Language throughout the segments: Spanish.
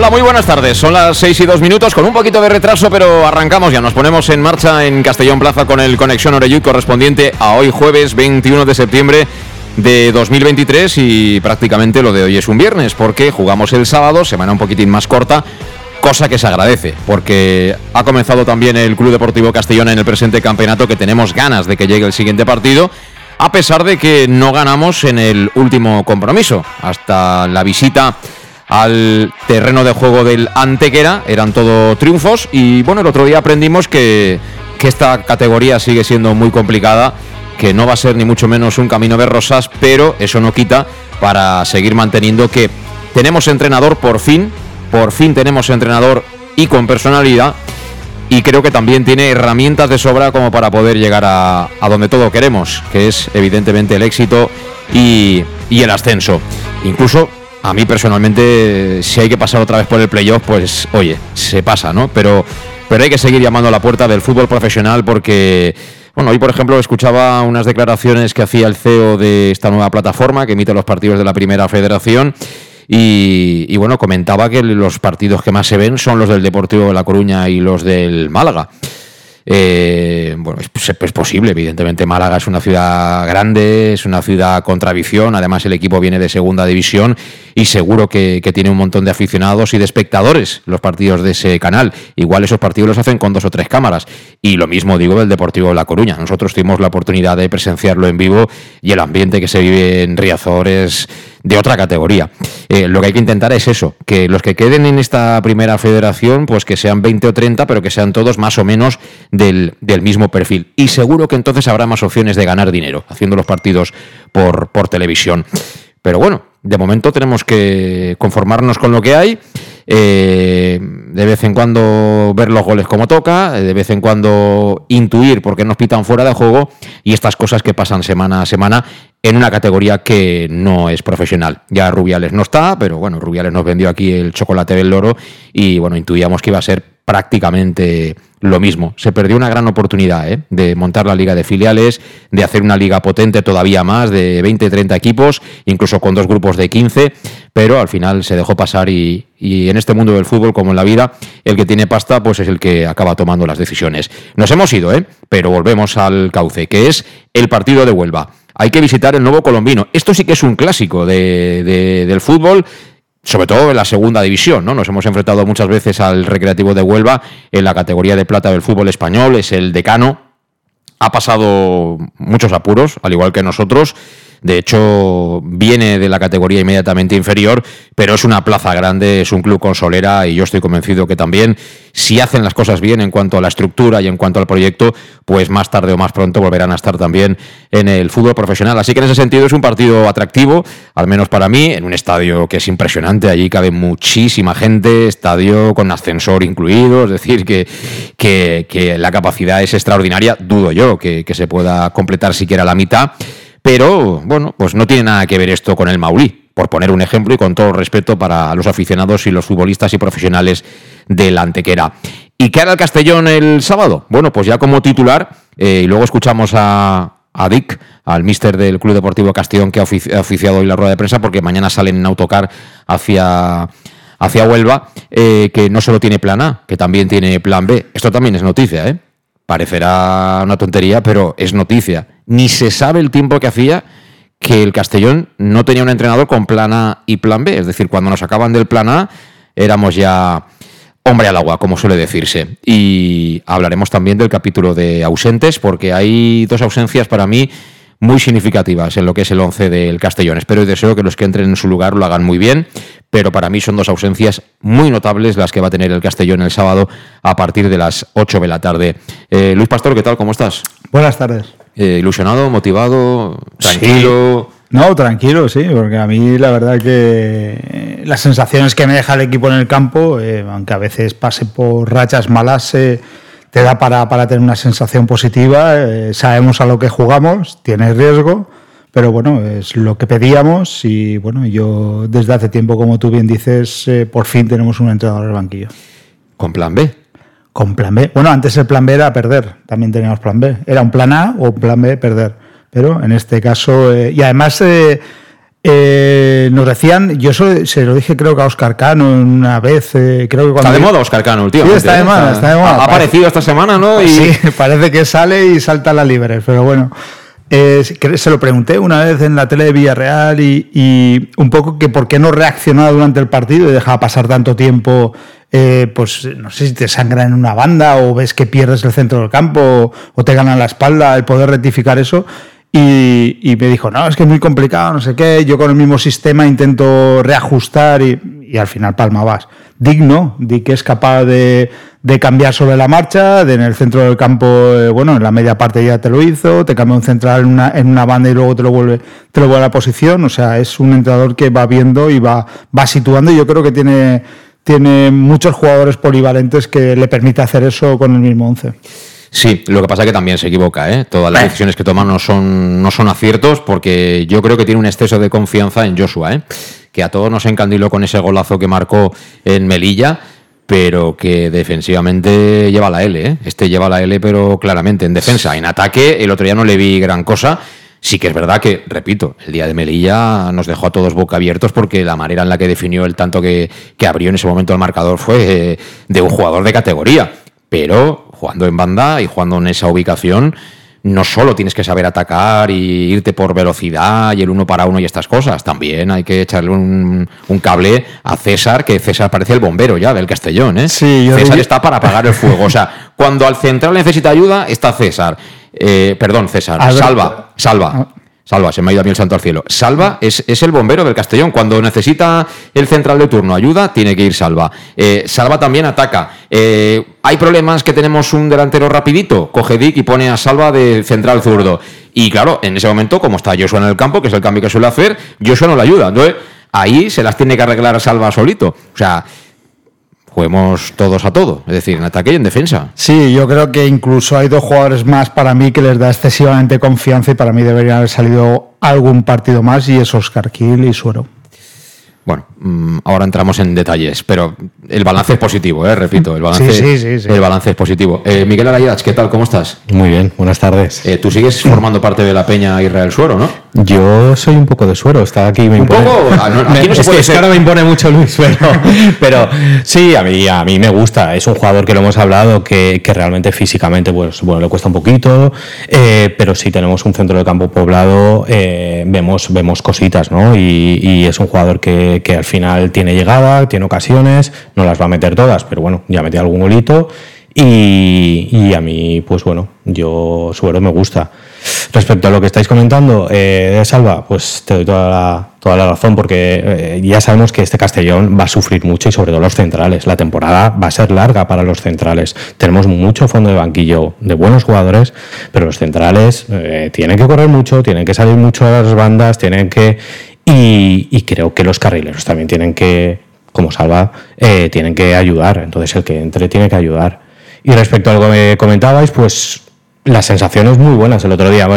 Hola, muy buenas tardes. Son las 6 y 2 minutos con un poquito de retraso, pero arrancamos ya. Nos ponemos en marcha en Castellón Plaza con el Conexión Oreyud correspondiente a hoy jueves 21 de septiembre de 2023 y prácticamente lo de hoy es un viernes porque jugamos el sábado, semana un poquitín más corta, cosa que se agradece porque ha comenzado también el Club Deportivo Castellón en el presente campeonato que tenemos ganas de que llegue el siguiente partido a pesar de que no ganamos en el último compromiso hasta la visita al terreno de juego del Antequera, eran todo triunfos y bueno, el otro día aprendimos que, esta categoría sigue siendo muy complicada, que no va a ser ni mucho menos un camino de rosas, pero eso no quita para seguir manteniendo que tenemos entrenador por fin, por fin tenemos entrenador y con personalidad y creo que también tiene herramientas de sobra como para poder llegar a, a donde todo queremos, que es evidentemente el éxito y, y el ascenso. Incluso a mí personalmente, si hay que pasar otra vez por el playoff, pues oye, se pasa, ¿no? Pero, pero hay que seguir llamando a la puerta del fútbol profesional porque, bueno, hoy por ejemplo escuchaba unas declaraciones que hacía el CEO de esta nueva plataforma que emite los partidos de la Primera Federación. Y, y bueno, comentaba que los partidos que más se ven son los del Deportivo de La Coruña y los del Málaga. Eh, bueno, es, es, posible, evidentemente Málaga es una ciudad grande, es una ciudad con tradición, además el equipo viene de segunda división y seguro que, que, tiene un montón de aficionados y de espectadores los partidos de ese canal. Igual esos partidos los hacen con dos o tres cámaras. Y lo mismo digo del Deportivo de La Coruña. Nosotros tuvimos la oportunidad de presenciarlo en vivo y el ambiente que se vive en Riazor es de otra categoría. Eh, lo que hay que intentar es eso, que los que queden en esta primera federación, pues que sean 20 o 30, pero que sean todos más o menos del, del mismo perfil. Y seguro que entonces habrá más opciones de ganar dinero haciendo los partidos por, por televisión. Pero bueno, de momento tenemos que conformarnos con lo que hay. Eh, de vez en cuando ver los goles como toca, de vez en cuando intuir por qué nos pitan fuera de juego y estas cosas que pasan semana a semana en una categoría que no es profesional. Ya Rubiales no está, pero bueno, Rubiales nos vendió aquí el chocolate del loro y bueno, intuíamos que iba a ser prácticamente lo mismo. Se perdió una gran oportunidad ¿eh? de montar la liga de filiales, de hacer una liga potente todavía más, de 20, 30 equipos, incluso con dos grupos de 15, pero al final se dejó pasar y, y, en este mundo del fútbol, como en la vida, el que tiene pasta pues es el que acaba tomando las decisiones. Nos hemos ido, ¿eh? pero volvemos al cauce, que es el partido de Huelva. Hay que visitar el nuevo colombino. Esto sí que es un clásico de, de, del fútbol sobre todo en la segunda división, ¿no? Nos hemos enfrentado muchas veces al Recreativo de Huelva en la categoría de plata del fútbol español, es el decano. Ha pasado muchos apuros, al igual que nosotros. De hecho, viene de la categoría inmediatamente inferior, pero es una plaza grande, es un club con solera y yo estoy convencido que también, si hacen las cosas bien en cuanto a la estructura y en cuanto al proyecto, pues más tarde o más pronto volverán a estar también en el fútbol profesional. Así que en ese sentido es un partido atractivo, al menos para mí, en un estadio que es impresionante, allí cabe muchísima gente, estadio con ascensor incluido, es decir, que, que, la capacidad es extraordinaria, dudo yo que se pueda completar siquiera la mitad. Pero, bueno, pues no tiene nada que ver esto con el Maulí, por poner un ejemplo y con todo respeto para los aficionados y los futbolistas y profesionales del Antequera. ¿Y qué hará el Castellón el sábado? Bueno, pues ya como titular, eh, y luego escuchamos a, Dick, al mister del Club Deportivo Castellón que ha oficiado hoy la rueda de prensa, porque mañana salen en autocar hacia, hacia Huelva, eh, que no solo tiene plan A, que también tiene plan B. Esto también es noticia, ¿eh? Parecerá una tontería, pero es noticia. Ni se sabe el tiempo que hacía que el Castellón no tenía un entrenador con plan A y plan B. Es decir, cuando nos acaban del plan A, éramos ya hombre al agua, como suele decirse. Y hablaremos también del capítulo de ausentes, porque hay dos ausencias para mí muy significativas en lo que es el 11 del Castellón. Espero y deseo que los que entren en su lugar lo hagan muy bien, pero para mí son dos ausencias muy notables las que va a tener el Castellón el sábado a partir de las 8 de la tarde. Eh, Luis Pastor, ¿qué tal? ¿Cómo estás? Buenas tardes. Eh, ¿Ilusionado, motivado, tranquilo? No, tranquilo, sí, porque a mí la verdad que las sensaciones que me deja el equipo en el campo, eh, aunque a veces pase por rachas malas, te da para, para tener una sensación positiva, eh, sabemos a lo que jugamos, tiene riesgo, pero bueno, es lo que pedíamos y bueno, yo desde hace tiempo, como tú bien dices, eh, por fin tenemos un entrenador en el banquillo. ¿Con plan B? Con plan B. Bueno, antes el plan B era perder, también teníamos plan B. Era un plan A o un plan B perder. Pero en este caso, eh, y además eh, nos decían, yo se lo dije creo que a Oscar Cano una vez, eh, creo que cuando... Está de moda Oscar Cano, tío. Sí, está de moda, está de moda. Ha aparecido esta semana, ¿no? Y... Sí, parece que sale y salta a la libre, pero bueno. Eh, se lo pregunté una vez en la tele de Villarreal y, y, un poco que por qué no reaccionaba durante el partido y dejaba pasar tanto tiempo, eh, pues no sé si te sangra en una banda o ves que pierdes el centro del campo o te ganan la espalda, el poder rectificar eso. Y, me dijo, no, es que es muy complicado, no sé qué, yo con el mismo sistema intento reajustar y, al final palma vas. Digno, di que es capaz de, cambiar sobre la marcha, de en el centro del campo, eh, bueno, en la media parte ya te lo hizo, te cambia un central en una, en una banda y luego te lo vuelve, te lo vuelve a la posición, o sea, es un entrenador que va viendo y va, va situando y yo creo que tiene, tiene muchos jugadores polivalentes que le permite hacer eso con el mismo once. Sí, lo que pasa es que también se equivoca, ¿eh? Todas las decisiones que toma no son, no son aciertos porque yo creo que tiene un exceso de confianza en Joshua, ¿eh? Que a todos nos encandiló con ese golazo que marcó en Melilla, pero que defensivamente lleva la L, ¿eh? Este lleva la L, pero claramente en defensa. En ataque, el otro día no le vi gran cosa. Sí que es verdad que, repito, el día de Melilla nos dejó a todos boca abiertos porque la manera en la que definió el tanto que, que abrió en ese momento el marcador fue eh, de un jugador de categoría. Pero jugando en banda y jugando en esa ubicación, no solo tienes que saber atacar y irte por velocidad y el uno para uno y estas cosas, también hay que echarle un, cable a César, que César parece el bombero ya del Castellón, ¿eh? César está para apagar el fuego, o sea, cuando al central necesita ayuda, está César. Eh, perdón, César, salva, salva. Ah. Salva, se me ha ido a mí el santo al cielo. Salva es, el bombero del Castellón. Cuando necesita el central de turno ayuda, tiene que ir Salva. Eh, Salva también ataca. Eh, hay problemas que tenemos un delantero rapidito. Coge Dick y pone a Salva de central zurdo. Y claro, en ese momento, como está Joshua en el campo, que es el cambio que suele hacer, Joshua no le ayuda. Entonces, ahí se las tiene que arreglar a Salva solito. O sea, juguemos todos a todo, es decir, en ataque y en defensa. Sí, yo creo que incluso hay dos jugadores más para mí que les da excesivamente confianza y para mí deberían haber salido algún partido más y es Oscar Kiel y Suero. Bueno, mm, ahora entramos en detalles, pero el balance es positivo, ¿eh? repito, el balance, el balance es positivo. Eh, Miguel Arayach, ¿qué tal? ¿Cómo estás? Muy bien, buenas tardes. Eh, tú sigues formando parte de la peña Israel Suero, ¿no? Yo soy un poco de suero, está aquí me impone. ¿Un poco? Ah, no, aquí no se puede es que ahora me impone mucho Luis, pero, pero sí, a mí, a mí me gusta. Es un jugador que lo hemos hablado, que, que realmente físicamente, pues bueno, le cuesta un poquito, eh, pero si tenemos un centro de campo poblado, vemos, vemos cositas, ¿no? Y, y es un jugador que que, al final tiene llegada, tiene ocasiones, no las va a meter todas, pero bueno, ya metió algún golito. Y, a mí, pues bueno, yo suero me gusta. Respecto a lo que estáis comentando eh, Salva, pues te doy toda la, toda la razón, porque eh, ya sabemos que este Castellón va a sufrir mucho y sobre todo los centrales. La temporada va a ser larga para los centrales. Tenemos mucho fondo de banquillo de buenos jugadores, pero los centrales eh, tienen que correr mucho, tienen que salir mucho a las bandas, tienen que y, creo que los carrileros también tienen que, como Salva, eh, tienen que ayudar. Entonces el que entre tiene que ayudar. Y respecto a lo que me comentabais, pues las sensaciones muy buenas el otro día.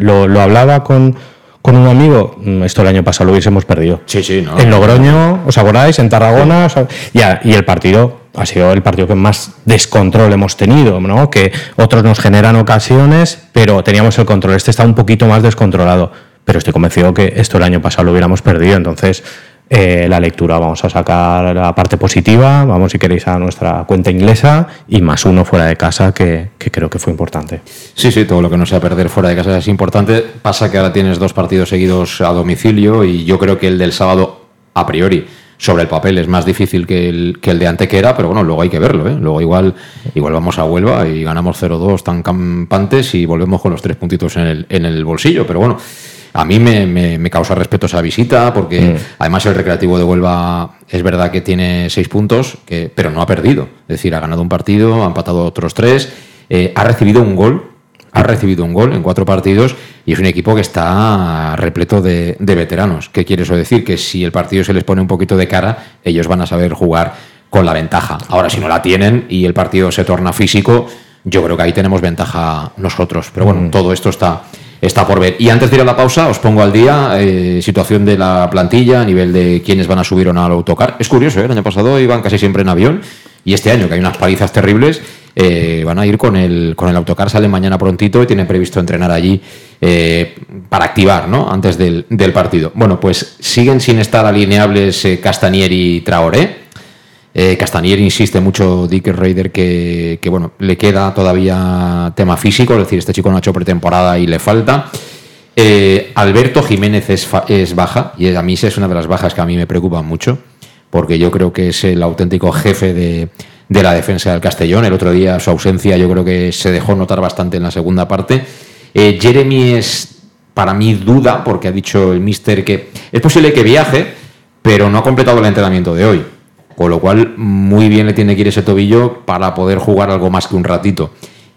Lo, hablaba con, con, un amigo, mm, esto el año pasado lo hubiésemos perdido. Sí, sí, no. En Logroño, ¿os acordáis? En Tarragona. y, el partido ha sido el partido que más descontrol hemos tenido, ¿no? Que otros nos generan ocasiones, pero teníamos el control. Este está un poquito más descontrolado pero estoy convencido que esto el año pasado lo hubiéramos perdido. Entonces, eh, la lectura. Vamos a sacar la parte positiva, vamos si queréis a nuestra cuenta inglesa y más uno fuera de casa que, creo que fue importante. Sí, sí, todo lo que no sea perder fuera de casa es importante. Pasa que ahora tienes dos partidos seguidos a domicilio y yo creo que el del sábado, a priori, sobre el papel es más difícil que el, que el de Antequera, pero bueno, luego hay que verlo. ¿eh? Luego igual, igual vamos a Huelva y ganamos 0-2 tan campantes y volvemos con los tres puntitos en el, en el bolsillo. Pero bueno, a mí me, causa respeto esa visita porque mm. además el Recreativo de Huelva es verdad que tiene seis puntos, que, pero no ha perdido. Es decir, ha ganado un partido, ha empatado otros tres, eh, ha recibido un gol, ha recibido un gol en cuatro partidos y es un equipo que está repleto de, veteranos. ¿Qué quiere eso decir? Que si el partido se les pone un poquito de cara, ellos van a saber jugar con la ventaja. Ahora, si no la tienen y el partido se torna físico, yo creo que ahí tenemos ventaja nosotros. Pero bueno, mm. todo esto está está por ver. Y antes de ir a la pausa, os pongo al día eh, situación de la plantilla a nivel de quiénes van a subir o no al autocar. Es curioso, ¿eh? el año pasado iban casi siempre en avión y este año, que hay unas palizas terribles, eh, van a ir con el, con el autocar, salen mañana prontito y tienen previsto entrenar allí para activar, ¿no? Antes del, del, partido. Bueno, pues siguen sin estar alineables Castanier y Traoré. Eh, Castanier insiste mucho, Dick Raider, que, bueno, le queda todavía tema físico, es decir, este chico no ha hecho pretemporada y le falta. Eh, Alberto Jiménez es, baja, y a mí es una de las bajas que a mí me preocupan mucho, porque yo creo que es el auténtico jefe de, la defensa del Castellón. El otro día su ausencia yo creo que se dejó notar bastante en la segunda parte. Eh, Jeremy es para mí duda, porque ha dicho el mister que es posible que viaje, pero no ha completado el entrenamiento de hoy. Con lo cual, muy bien le tiene que ir ese tobillo para poder jugar algo más que un ratito.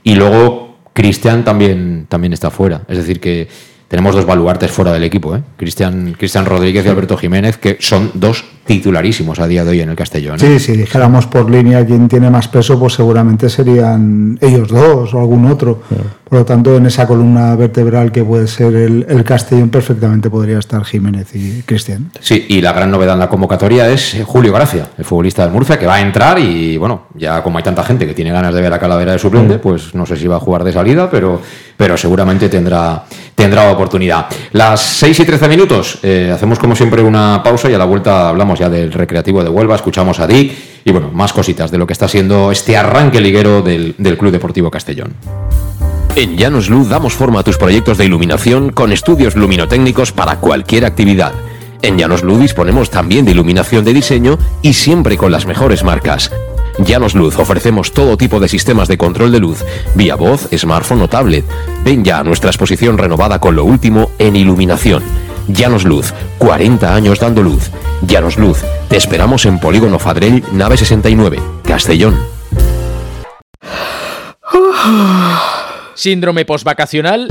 Y luego, Cristian también, también está fuera. Es decir, que tenemos dos baluartes fuera del equipo, ¿eh? Cristian, Cristian Rodríguez y Alberto Jiménez, que son dos titularísimos a día de hoy en el Castellón. ¿eh? Sí, si dijéramos por línea quién tiene más peso, pues seguramente serían ellos dos o algún otro. Por lo tanto, en esa columna vertebral que puede ser el, Castellón, perfectamente podría estar Jiménez y Cristian. Sí, y la gran novedad en la convocatoria es Julio Gracia, el futbolista del Murcia, que va a entrar y, bueno, ya como hay tanta gente que tiene ganas de ver a Calavera de suplente, pues no sé si va a jugar de salida, pero, pero seguramente tendrá, tendrá oportunidad. Las 6 y 13 minutos, eh, hacemos como siempre una pausa y a la vuelta hablamos ya del Recreativo de Huelva, escuchamos a Dick y, bueno, más cositas de lo que está siendo este arranque liguero del, del Club Deportivo Castellón. En Llanos Luz damos forma a tus proyectos de iluminación con estudios luminotécnicos para cualquier actividad. En Llanos Luz disponemos también de iluminación de diseño y siempre con las mejores marcas. Llanos Luz ofrecemos todo tipo de sistemas de control de luz, vía voz, smartphone o tablet. Ven ya a nuestra exposición renovada con lo último en iluminación. Llanos Luz, 40 años dando luz. Llanos Luz, te esperamos en Polígono Fadrell, nave 69, Castellón. síndrome postvacacional.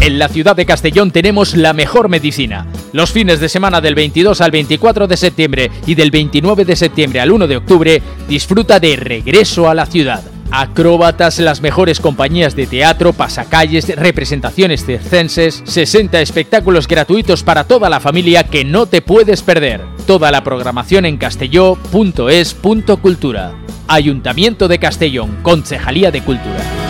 En la ciudad de Castellón tenemos la mejor medicina. Los fines de semana del 22 al 24 de septiembre y del 29 de septiembre al 1 de octubre, disfruta de regreso a la ciudad. Acróbatas, las mejores compañías de teatro, pasacalles, representaciones circenses, 60 espectáculos gratuitos para toda la familia que no te puedes perder. Toda la programación en castelló.es.cultura. Ayuntamiento de Castellón, Concejalía de Cultura.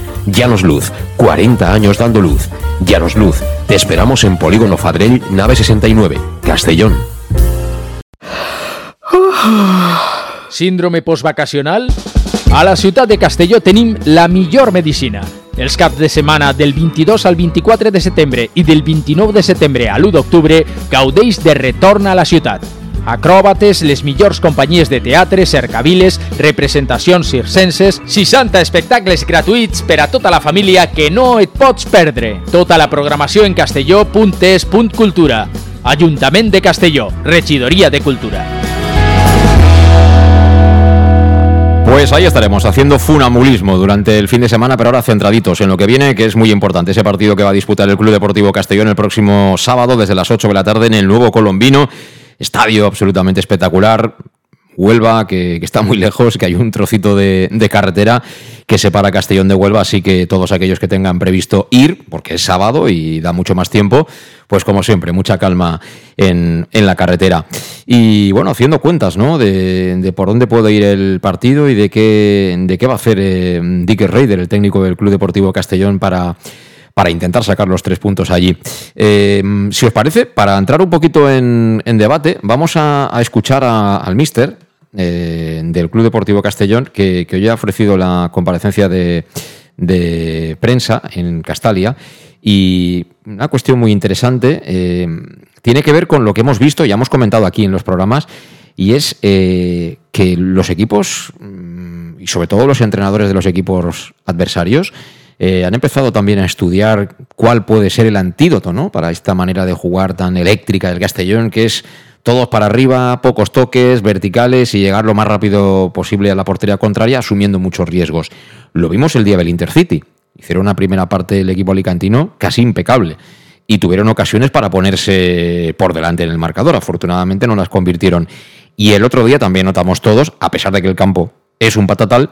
Llanos Luz, 40 años dando luz. Llanos Luz, te esperamos en Polígono Fadrell, nave 69, Castellón. Síndrome postvacacional? A la ciutat de Castelló tenim la millor medicina. Els caps de setmana del 22 al 24 de setembre i del 29 de setembre a l'1 d'octubre gaudeix de retorn a la ciutat. Acròbates, les millors companyies de teatre, cercaviles, representacions circenses, 60 espectacles gratuïts per a tota la família que no et pots perdre. Tota la programació en castelló.es.cultura. Ajuntament de Castelló, Regidoria de Cultura. Pues ahí estaremos haciendo funamulismo durante el fin de semana, pero ahora centraditos en lo que viene, que es muy importante. Ese partido que va a disputar el Club Deportivo Castellón el próximo sábado desde las 8 de la tarde en el nuevo Colombino. Estadio absolutamente espectacular. Huelva, que, está muy lejos, que hay un trocito de, carretera que separa Castellón de Huelva, así que todos aquellos que tengan previsto ir, porque es sábado y da mucho más tiempo, pues como siempre, mucha calma en, la carretera. Y bueno, haciendo cuentas, ¿no? De, por dónde puede ir el partido y de qué, va a hacer eh, Dick Raider, el técnico del Club Deportivo Castellón, para para intentar sacar los tres puntos allí. Eh, si os parece, para entrar un poquito en, debate, vamos a, escuchar a- al mister eh, del Club Deportivo Castellón, que, hoy ha ofrecido la comparecencia de, de prensa en Castalia. Y una cuestión muy interesante eh, tiene que ver con lo que hemos visto, ya hemos comentado aquí en los programas, y es que los equipos, mm, y sobre todo los entrenadores de los equipos adversarios, eh, han empezado también a estudiar cuál puede ser el antídoto ¿no? para esta manera de jugar tan eléctrica del Castellón, que es todos para arriba, pocos toques, verticales y llegar lo más rápido posible a la portería contraria, asumiendo muchos riesgos. Lo vimos el día del Intercity. Hicieron una primera parte del equipo alicantino casi impecable y tuvieron ocasiones para ponerse por delante en el marcador. Afortunadamente no las convirtieron. Y el otro día también notamos todos, a pesar de que el campo es un patatal,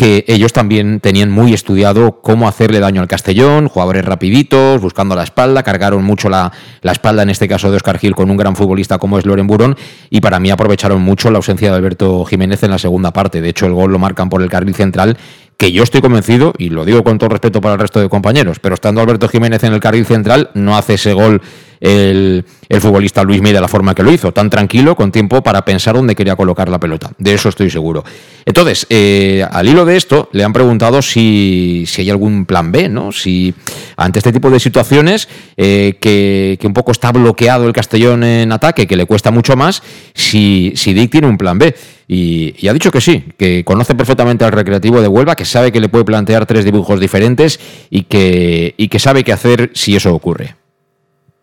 que ellos también tenían muy estudiado cómo hacerle daño al Castellón, jugadores rapiditos, buscando la espalda, cargaron mucho la, la espalda, en este caso de Oscar Gil, con un gran futbolista como es Loren Burón, y para mí aprovecharon mucho la ausencia de Alberto Jiménez en la segunda parte. De hecho, el gol lo marcan por el carril central que yo estoy convencido, y lo digo con todo respeto para el resto de compañeros, pero estando Alberto Jiménez en el carril central, no hace ese gol el, futbolista Luis Mí de la forma que lo hizo, tan tranquilo, con tiempo para pensar dónde quería colocar la pelota. De eso estoy seguro. Entonces, eh, al hilo de esto, le han preguntado si, si, hay algún plan B, ¿no? Si ante este tipo de situaciones, eh, que, un poco está bloqueado el Castellón en ataque, que le cuesta mucho más, si, si Dick tiene un plan B. Y, y, ha dicho que sí, que conoce perfectamente al recreativo de Huelva, que sabe que le puede plantear tres dibujos diferentes y que, y que sabe qué hacer si eso ocurre.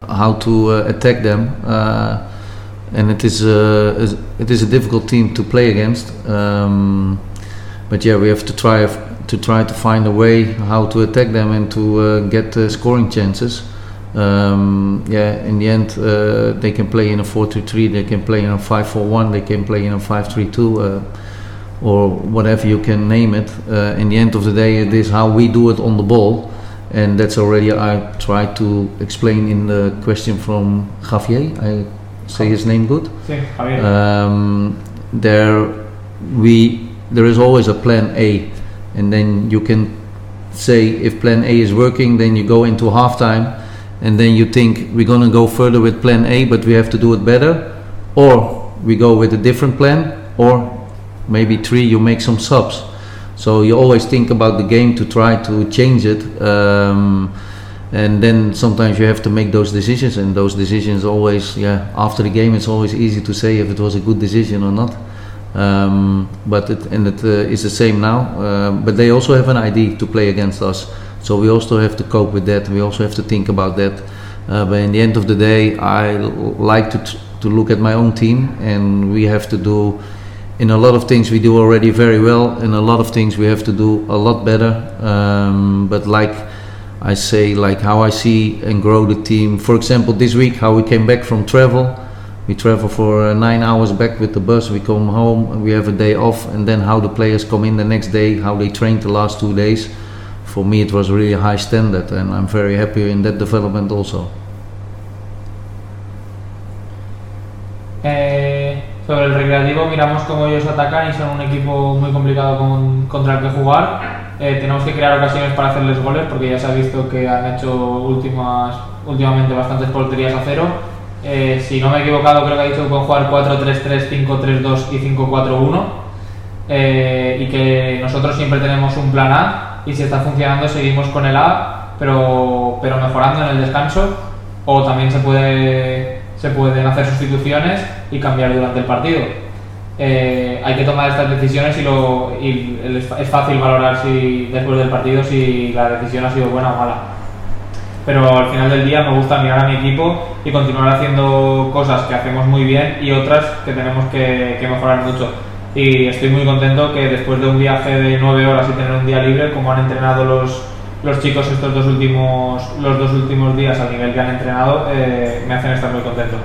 How to uh, attack them. Uh, and it is, uh, it is a difficult team to play against. Um, but yeah, we have to try to try to find a way how to attack them and to get scoring chances. Um, yeah, in the end, uh, they can play in a 4-2-3, they can play in a 5-4-1, they can play in a 5-3-2, uh, or whatever you can name it. Uh, in the end of the day, it is how we do it on the ball and that's already I tried to explain in the question from Javier. I say his name good. Um, there we there is always a plan A, and then you can say if plan A is working, then you go into halftime, and then you think we're gonna go further with plan A, but we have to do it better, or we go with a different plan, or maybe three you make some subs so you always think about the game to try to change it. Um, and then sometimes you have to make those decisions and those decisions always yeah after the game it's always easy to say if it was a good decision or not. Um, but it, and it uh, is the same now uh, but they also have an idea to play against us. So we also have to cope with that. We also have to think about that. Uh, but in the end of the day I like to, to look at my own team and we have to do in a lot of things we do already very well in a lot of things we have to do a lot better. Um, but like i say like how i see and grow the team. For example this week how we came back from travel. We travel for uh, nine hours back with the bus. We come home and we have a day off and then how the players come in the next day how they trained the last two days. For me it was really high standard and i'm very happy in that development also. Eh Sobre el recreativo miramos cómo ellos atacan y son un equipo muy complicado contra el que jugar. Eh, tenemos que crear ocasiones para hacerles goles porque ya se ha visto que han hecho últimas, últimamente bastantes porterías a cero. Eh, si no me he equivocado, creo que ha dicho que pueden jugar 4-3-3, 5-3-2 y 5-4-1. Eh, y que nosotros siempre tenemos un plan A y si está funcionando seguimos con el A, pero, pero mejorando en el descanso. O también se puede se pueden hacer sustituciones y cambiar durante el partido. Eh, hay que tomar estas decisiones y, lo, es fácil valorar si después del partido si la decisión ha sido buena o mala. Pero al final del día me gusta mirar a mi equipo y continuar haciendo cosas que hacemos muy bien y otras que tenemos que, mejorar mucho. Y estoy muy contento que después de un viaje de nueve horas y tener un día libre, como han entrenado los, los chicos estos dos últimos, los dos últimos días al nivel que han entrenado eh, me hacen estar muy contento.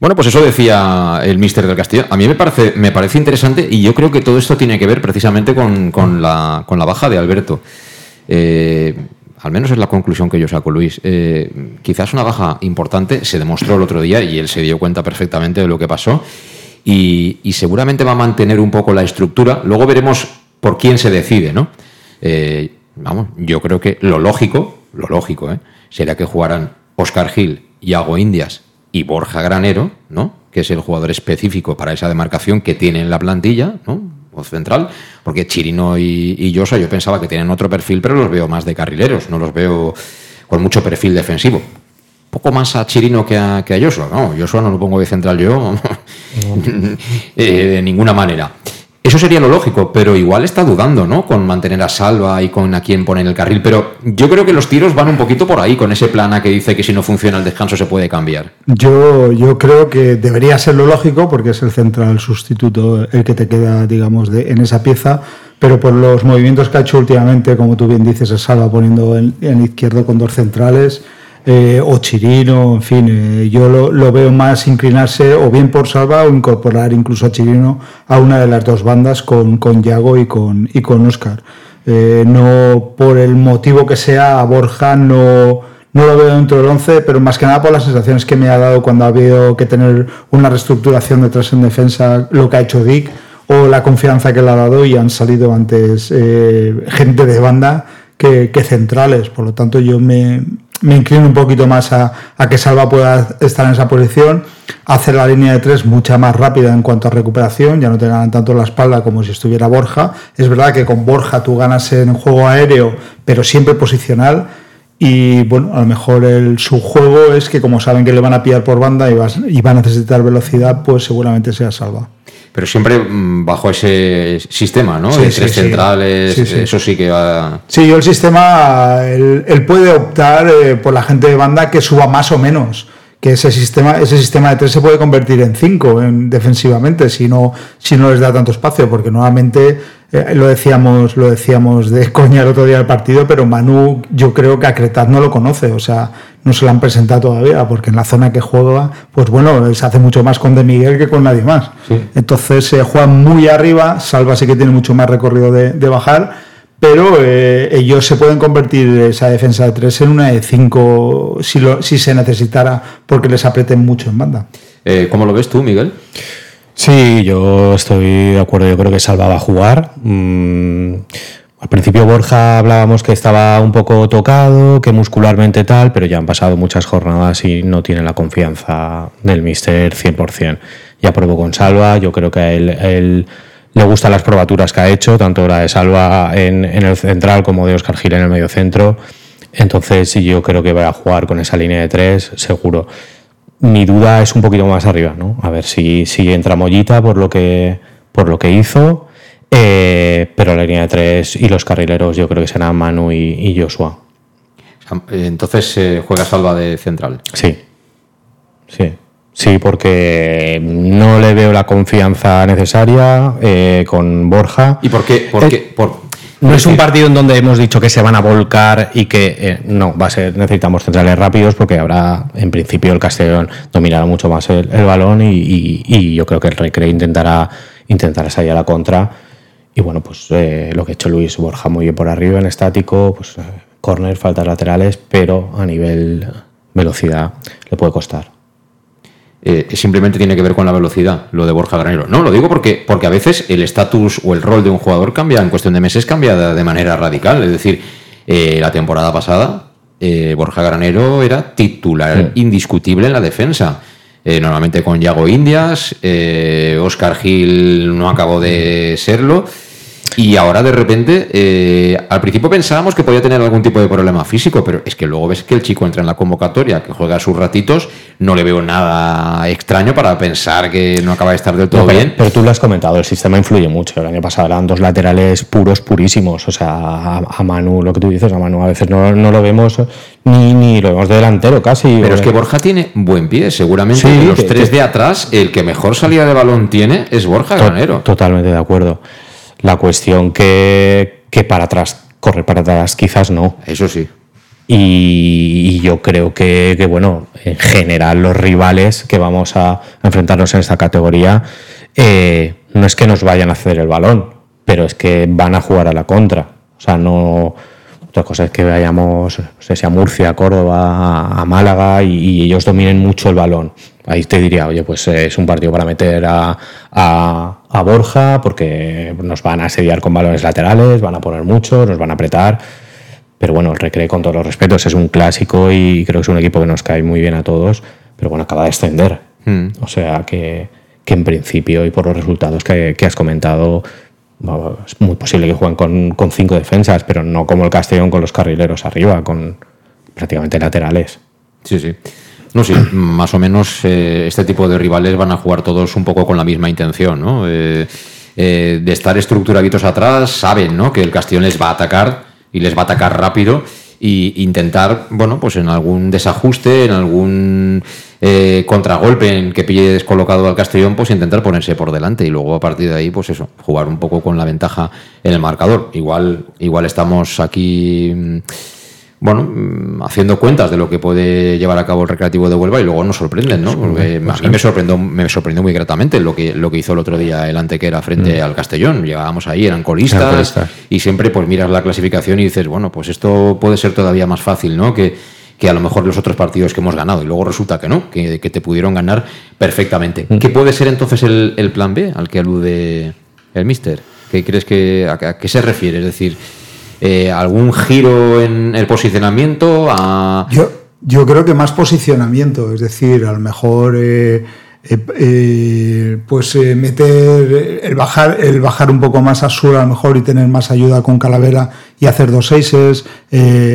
Bueno, pues eso decía el míster del Castillo. A mí me parece, me parece interesante y yo creo que todo esto tiene que ver precisamente con, con, la, con la, baja de Alberto. Eh, al menos es la conclusión que yo saco, Luis. Eh, quizás una baja importante, se demostró el otro día y él se dio cuenta perfectamente de lo que pasó. Y, y seguramente va a mantener un poco la estructura. Luego veremos por quién se decide, ¿no? Vamos, yo creo que lo lógico, lo lógico, ¿eh? sería que jugaran Oscar Gil, Iago Indias y Borja Granero, ¿no? que es el jugador específico para esa demarcación que tiene en la plantilla, ¿no? o central, porque Chirino y, y Yosa yo pensaba que tienen otro perfil, pero los veo más de carrileros, no los veo con mucho perfil defensivo. Poco más a Chirino que a, que a Joshua, no, Joshua no lo pongo de central yo eh, de ninguna manera. Eso sería lo lógico, pero igual está dudando, ¿no? Con mantener a Salva y con a quién pone en el carril. Pero yo creo que los tiros van un poquito por ahí, con ese plana que dice que si no funciona el descanso se puede cambiar. Yo, yo creo que debería ser lo lógico, porque es el central sustituto el que te queda, digamos, en esa pieza. Pero por los movimientos que ha hecho últimamente, como tú bien dices, es Salva poniendo en, en izquierdo con dos centrales, eh, o Chirino, en fin, eh, yo lo, veo más inclinarse o bien por Salva o incorporar incluso a Chirino a una de las dos bandas con, con Yago y con, y con Oscar. Eh, no por el motivo que sea, a Borja no, no lo veo dentro del 11, pero más que nada por las sensaciones que me ha dado cuando ha habido que tener una reestructuración detrás en defensa, lo que ha hecho Dick, o la confianza que le ha dado y han salido antes gente de banda que centrales. Por lo tanto, yo me, me inclino un poquito más a, que Salva pueda estar en esa posición, hacer la línea de tres mucha más rápida en cuanto a recuperación, ya no te ganan tanto la espalda como si estuviera Borja. Es verdad que con Borja tú ganas en juego aéreo, pero siempre posicional. Y bueno, a lo mejor el, su juego es que como saben que le van a pillar por banda y va, y va a necesitar velocidad, pues seguramente sea Salva pero siempre mm, bajo ese sistema, ¿no? de tres centrales, eso sí que va. Sí, yo el sistema, él, puede optar eh, por la gente de banda que suba más o menos. Que ese sistema, ese sistema de tres se puede convertir en cinco en, defensivamente si no, si no les da tanto espacio, porque nuevamente eh, lo decíamos, lo decíamos de coña el otro día del partido, pero Manu, yo creo que a Cretat no lo conoce, o sea, no se lo han presentado todavía, porque en la zona que juega, pues bueno, se hace mucho más con De Miguel que con nadie más. Entonces se juega muy arriba, Salva sí que tiene mucho más recorrido de, bajar, pero eh, ellos se pueden convertir esa defensa de tres en una de cinco si, lo, si se necesitara, porque les aprieten mucho en banda. Eh, ¿Cómo lo ves tú, Miguel? Sí, yo estoy de acuerdo. Yo creo que Salva va a jugar. Mm, al principio Borja hablábamos que estaba un poco tocado, que muscularmente tal, pero ya han pasado muchas jornadas y no tiene la confianza del mister 100%. Ya probó con Salva, yo creo que a él, le gustan las probaturas que ha hecho, tanto la de Salva en, el central como de Oscar Gil en el medio centro. Entonces yo creo que va a jugar con esa línea de tres, seguro mi duda es un poquito más arriba, ¿no? A ver si, si entra Mollita por lo que, por lo que hizo, eh, pero la línea de tres y los carrileros yo creo que serán Manu y, Joshua. Entonces eh, juega Salva de central. Sí, sí. Sí, porque no le veo la confianza necesaria eh, con Borja. ¿Y por qué? Por, qué? por, no es un partido en donde hemos dicho que se van a volcar y que eh, no, va a ser, necesitamos centrales rápidos porque ahora, en principio, el Castellón dominará mucho más el, balón y, yo creo que el Recre intentará, intentará salir a la contra. Y bueno, pues eh, lo que ha hecho Luis Borja muy bien por arriba en estático, pues eh, corner, faltas laterales, pero a nivel velocidad le puede costar. Eh, simplemente tiene que ver con la velocidad, lo de Borja Granero. No, lo digo porque, porque a veces el estatus o el rol de un jugador cambia, en cuestión de meses cambia de, manera radical. Es decir, eh, la temporada pasada eh, Borja Granero era titular indiscutible en la defensa. normalmente con Yago Indias, Oscar Gil no acabó de serlo. Y ahora de repente, eh, al principio pensábamos que podía tener algún tipo de problema físico, pero es que luego ves que el chico entra en la convocatoria, que juega sus ratitos, no le veo nada extraño para pensar que no acaba de estar del todo bien. Pero tú lo has comentado, el sistema influye mucho. El año pasado eran dos laterales puros, purísimos. O sea, a, Manu, lo que tú dices, a Manu a veces no, lo vemos ni, ni lo vemos de delantero casi. Pero es que Borja tiene buen pie, seguramente de los tres de atrás, el que mejor salida de balón tiene es Borja Granero. Totalmente de acuerdo. La cuestión que, que para atrás, corre para atrás, quizás no. Eso sí. Y, yo creo que, bueno, en general los rivales que vamos a enfrentarnos en esta categoría eh, no es que nos vayan a ceder el balón, pero es que van a jugar a la contra. O sea, no. Otra cosa es que vayamos, no sé si a Murcia, a Córdoba, a Málaga y, ellos dominen mucho el balón. Ahí te diría, oye, pues es un partido para meter a, a Borja porque nos van a asediar con balones laterales, van a poner mucho, nos van a apretar. Pero bueno, el Recre, con todos los respetos, es un clásico y creo que es un equipo que nos cae muy bien a todos. Pero bueno, acaba de extender. Hmm. O sea que, en principio y por los resultados que, has comentado, es muy posible que jueguen con, con, cinco defensas, pero no como el Castellón con los carrileros arriba, con prácticamente laterales. Sí, sí. No, sí, más o menos eh, este tipo de rivales van a jugar todos un poco con la misma intención, ¿no? Eh, eh, de estar estructuraditos atrás, saben, ¿no? Que el Castellón les va a atacar y les va a atacar rápido e intentar, bueno, pues en algún desajuste, en algún contragolpe en que pille descolocado al Castellón, pues intentar ponerse por delante y luego a partir de ahí, pues eso, jugar un poco con la ventaja en el marcador. Igual, igual estamos aquí bueno, mm, haciendo cuentas de lo que puede llevar a cabo el Recreativo de Huelva y luego nos sorprenden, ¿no? Porque a mí me sorprendió, me sorprendió muy gratamente lo que, lo que hizo el otro día el Antequera frente Mm. al Castellón. Llegábamos ahí, eran colistas, Eran colistas. y siempre pues miras la clasificación y dices, bueno, pues esto puede ser todavía más fácil, ¿no? Que, que a lo mejor los otros partidos que hemos ganado y luego resulta que no, que, que te pudieron ganar perfectamente. Mm. ¿Qué puede ser entonces el, el plan B al que alude el Mister? ¿Qué crees que a, a qué se refiere? Es decir, eh, algún giro en el posicionamiento a Yo, yo creo que más posicionamiento, es decir, a lo mejor eh, eh, pues meter el bajar, el bajar un poco más a sur a lo mejor y tener más ayuda con Calavera y hacer dos seises,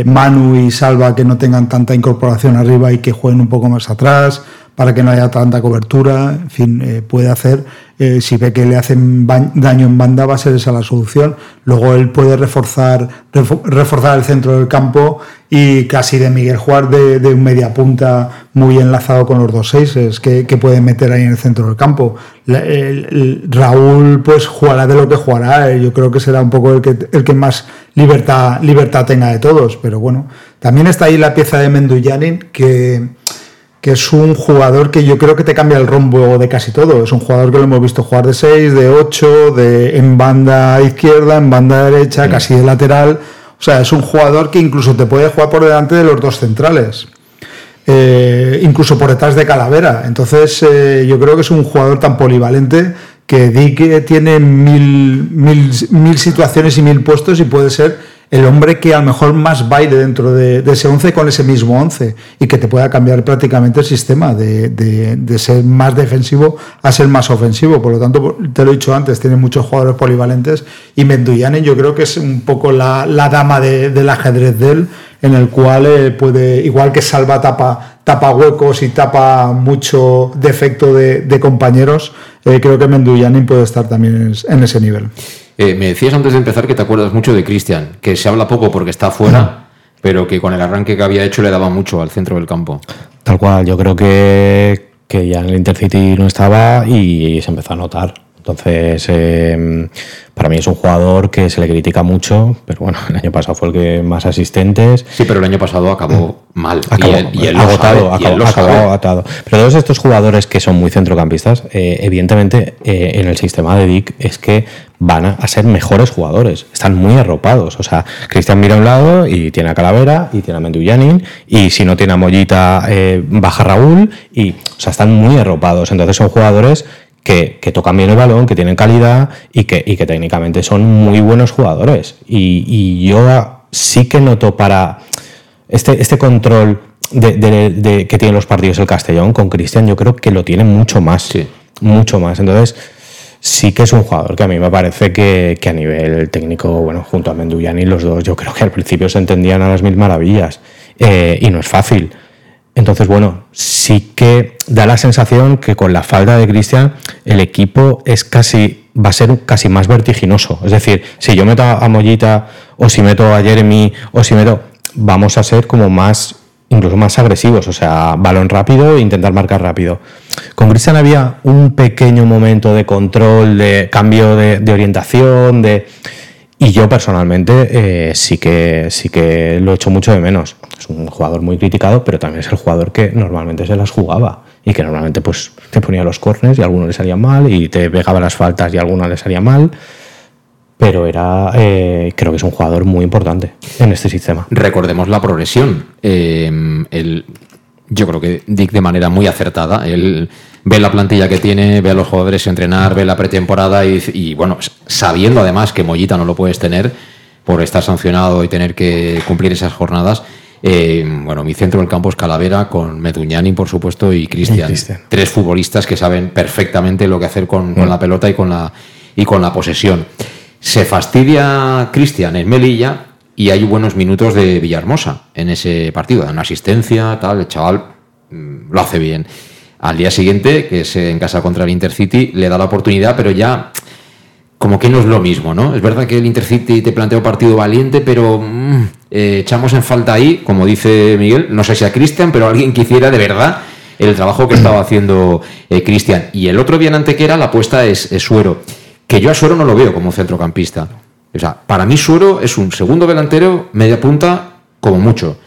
Manu y Salva que no tengan tanta incorporación arriba y que jueguen un poco más atrás para que no haya tanta cobertura, en fin, eh, puede hacer, eh, si ve que le hacen daño en banda va a ser esa la solución, luego él puede reforzar, refo- reforzar el centro del campo y casi de Miguel jugar de, un media punta muy enlazado con los dos seises que, que puede meter ahí en el centro del campo. Raúl pues jugará de lo que jugará, yo creo que será un poco el que, el que más libertad, libertad tenga de todos, pero bueno, también está ahí la pieza de Menduyanin que que es un jugador que yo creo que te cambia el rumbo de casi todo. Es un jugador que lo hemos visto jugar de 6, de 8, de, en banda izquierda, en banda derecha, casi de lateral. O sea, es un jugador que incluso te puede jugar por delante de los dos centrales. Eh, incluso por detrás de Calavera. Entonces, eh, yo creo que es un jugador tan polivalente que Dick tiene mil, mil, mil situaciones y mil puestos y puede ser el hombre que a lo mejor más baile dentro de, ese 11 con ese mismo 11 y que te pueda cambiar prácticamente el sistema de, de- ser más defensivo a ser más ofensivo. Por lo tanto, te lo he dicho antes, tiene muchos jugadores polivalentes y Menduyanen yo creo que es un poco la, la dama de- del ajedrez de él, en el cual eh, puede, igual que Salva tapa, tapa huecos y tapa mucho defecto de, compañeros, eh, creo que Menduyanin puede estar también en ese nivel. Eh, me decías antes de empezar que te acuerdas mucho de Cristian, que se habla poco porque está afuera, pero que con el arranque que había hecho le daba mucho al centro del campo. Tal cual, yo creo que, que ya en el Intercity no estaba y se empezó a notar. Entonces, eh, para mí es un jugador que se le critica mucho, pero bueno, el año pasado fue el que más asistentes. Sí, pero el año pasado acabó mal. Acabó, y él, y él agotado, sabe, y él acabó, lo acabó agotado. Pero todos estos jugadores que son muy centrocampistas, eh, evidentemente eh, en el sistema de Dick es que van a, a ser mejores jugadores. Están muy arropados. O sea, Cristian mira a un lado y tiene a Calavera y tiene a Menduyanin. Y si no tiene a Mollita, eh, baja Raúl. Y, o sea, están muy arropados. Entonces son jugadores que, que tocan bien el balón, que tienen calidad y que, y que técnicamente son muy buenos jugadores. Y, y yo sí que noto para este, este control de, de- de- que tienen los partidos el Castellón con Cristian, yo creo que lo tiene mucho más. Mucho más. Entonces, sí que es un jugador que a mí me parece que, que a nivel técnico, bueno, junto a Menduyani, los dos, yo creo que al principio se entendían a las mil maravillas. Eh, y no es fácil. Entonces, bueno, sí que da la sensación que con la falta de Cristian, el equipo es casi, va a ser casi más vertiginoso. Es decir, si yo meto a Mollita, o si meto a Jeremy, o si meto, vamos a ser como más, incluso más agresivos. O sea, balón rápido e intentar marcar rápido. Con Cristian había un pequeño momento de control, de cambio de, de orientación, de. Y yo personalmente eh, sí, que, sí que lo echo mucho de menos. Es un jugador muy criticado, pero también es el jugador que normalmente se las jugaba y que normalmente pues te ponía los corners y a algunos le salían mal y te pegaba las faltas y a algunos le salía mal. Pero era, eh, creo que es un jugador muy importante en este sistema. Recordemos la progresión. Eh, el- yo creo que Dick de manera muy acertada. Él ve la plantilla que tiene, ve a los jugadores entrenar, ve la pretemporada y, y, bueno, sabiendo además que Mollita no lo puedes tener por estar sancionado y tener que cumplir esas jornadas. eh, bueno, mi centro del campo es Calavera con Meduñani, por supuesto, y Cristian. Tres futbolistas que saben perfectamente lo que hacer con, con Mm. la pelota y con la, y con la posesión. Se fastidia Cristian en Melilla y hay buenos minutos de Villahermosa en ese partido. Da una asistencia, tal, el chaval mm, lo hace bien. Al día siguiente, que es en casa contra el Intercity, le da la oportunidad, pero ya como que no es lo mismo, ¿no? Es verdad que el Intercity te plantea un partido valiente, pero mm, eh, echamos en falta ahí, como dice Miguel, no sé si a Cristian, pero alguien que hiciera de verdad el trabajo que estaba haciendo eh, Cristian. Y el otro día en Antequera la apuesta es, es Suero, que yo a Suero no lo veo como centrocampista. O sea, para mí Suero es un segundo delantero, media punta como mucho.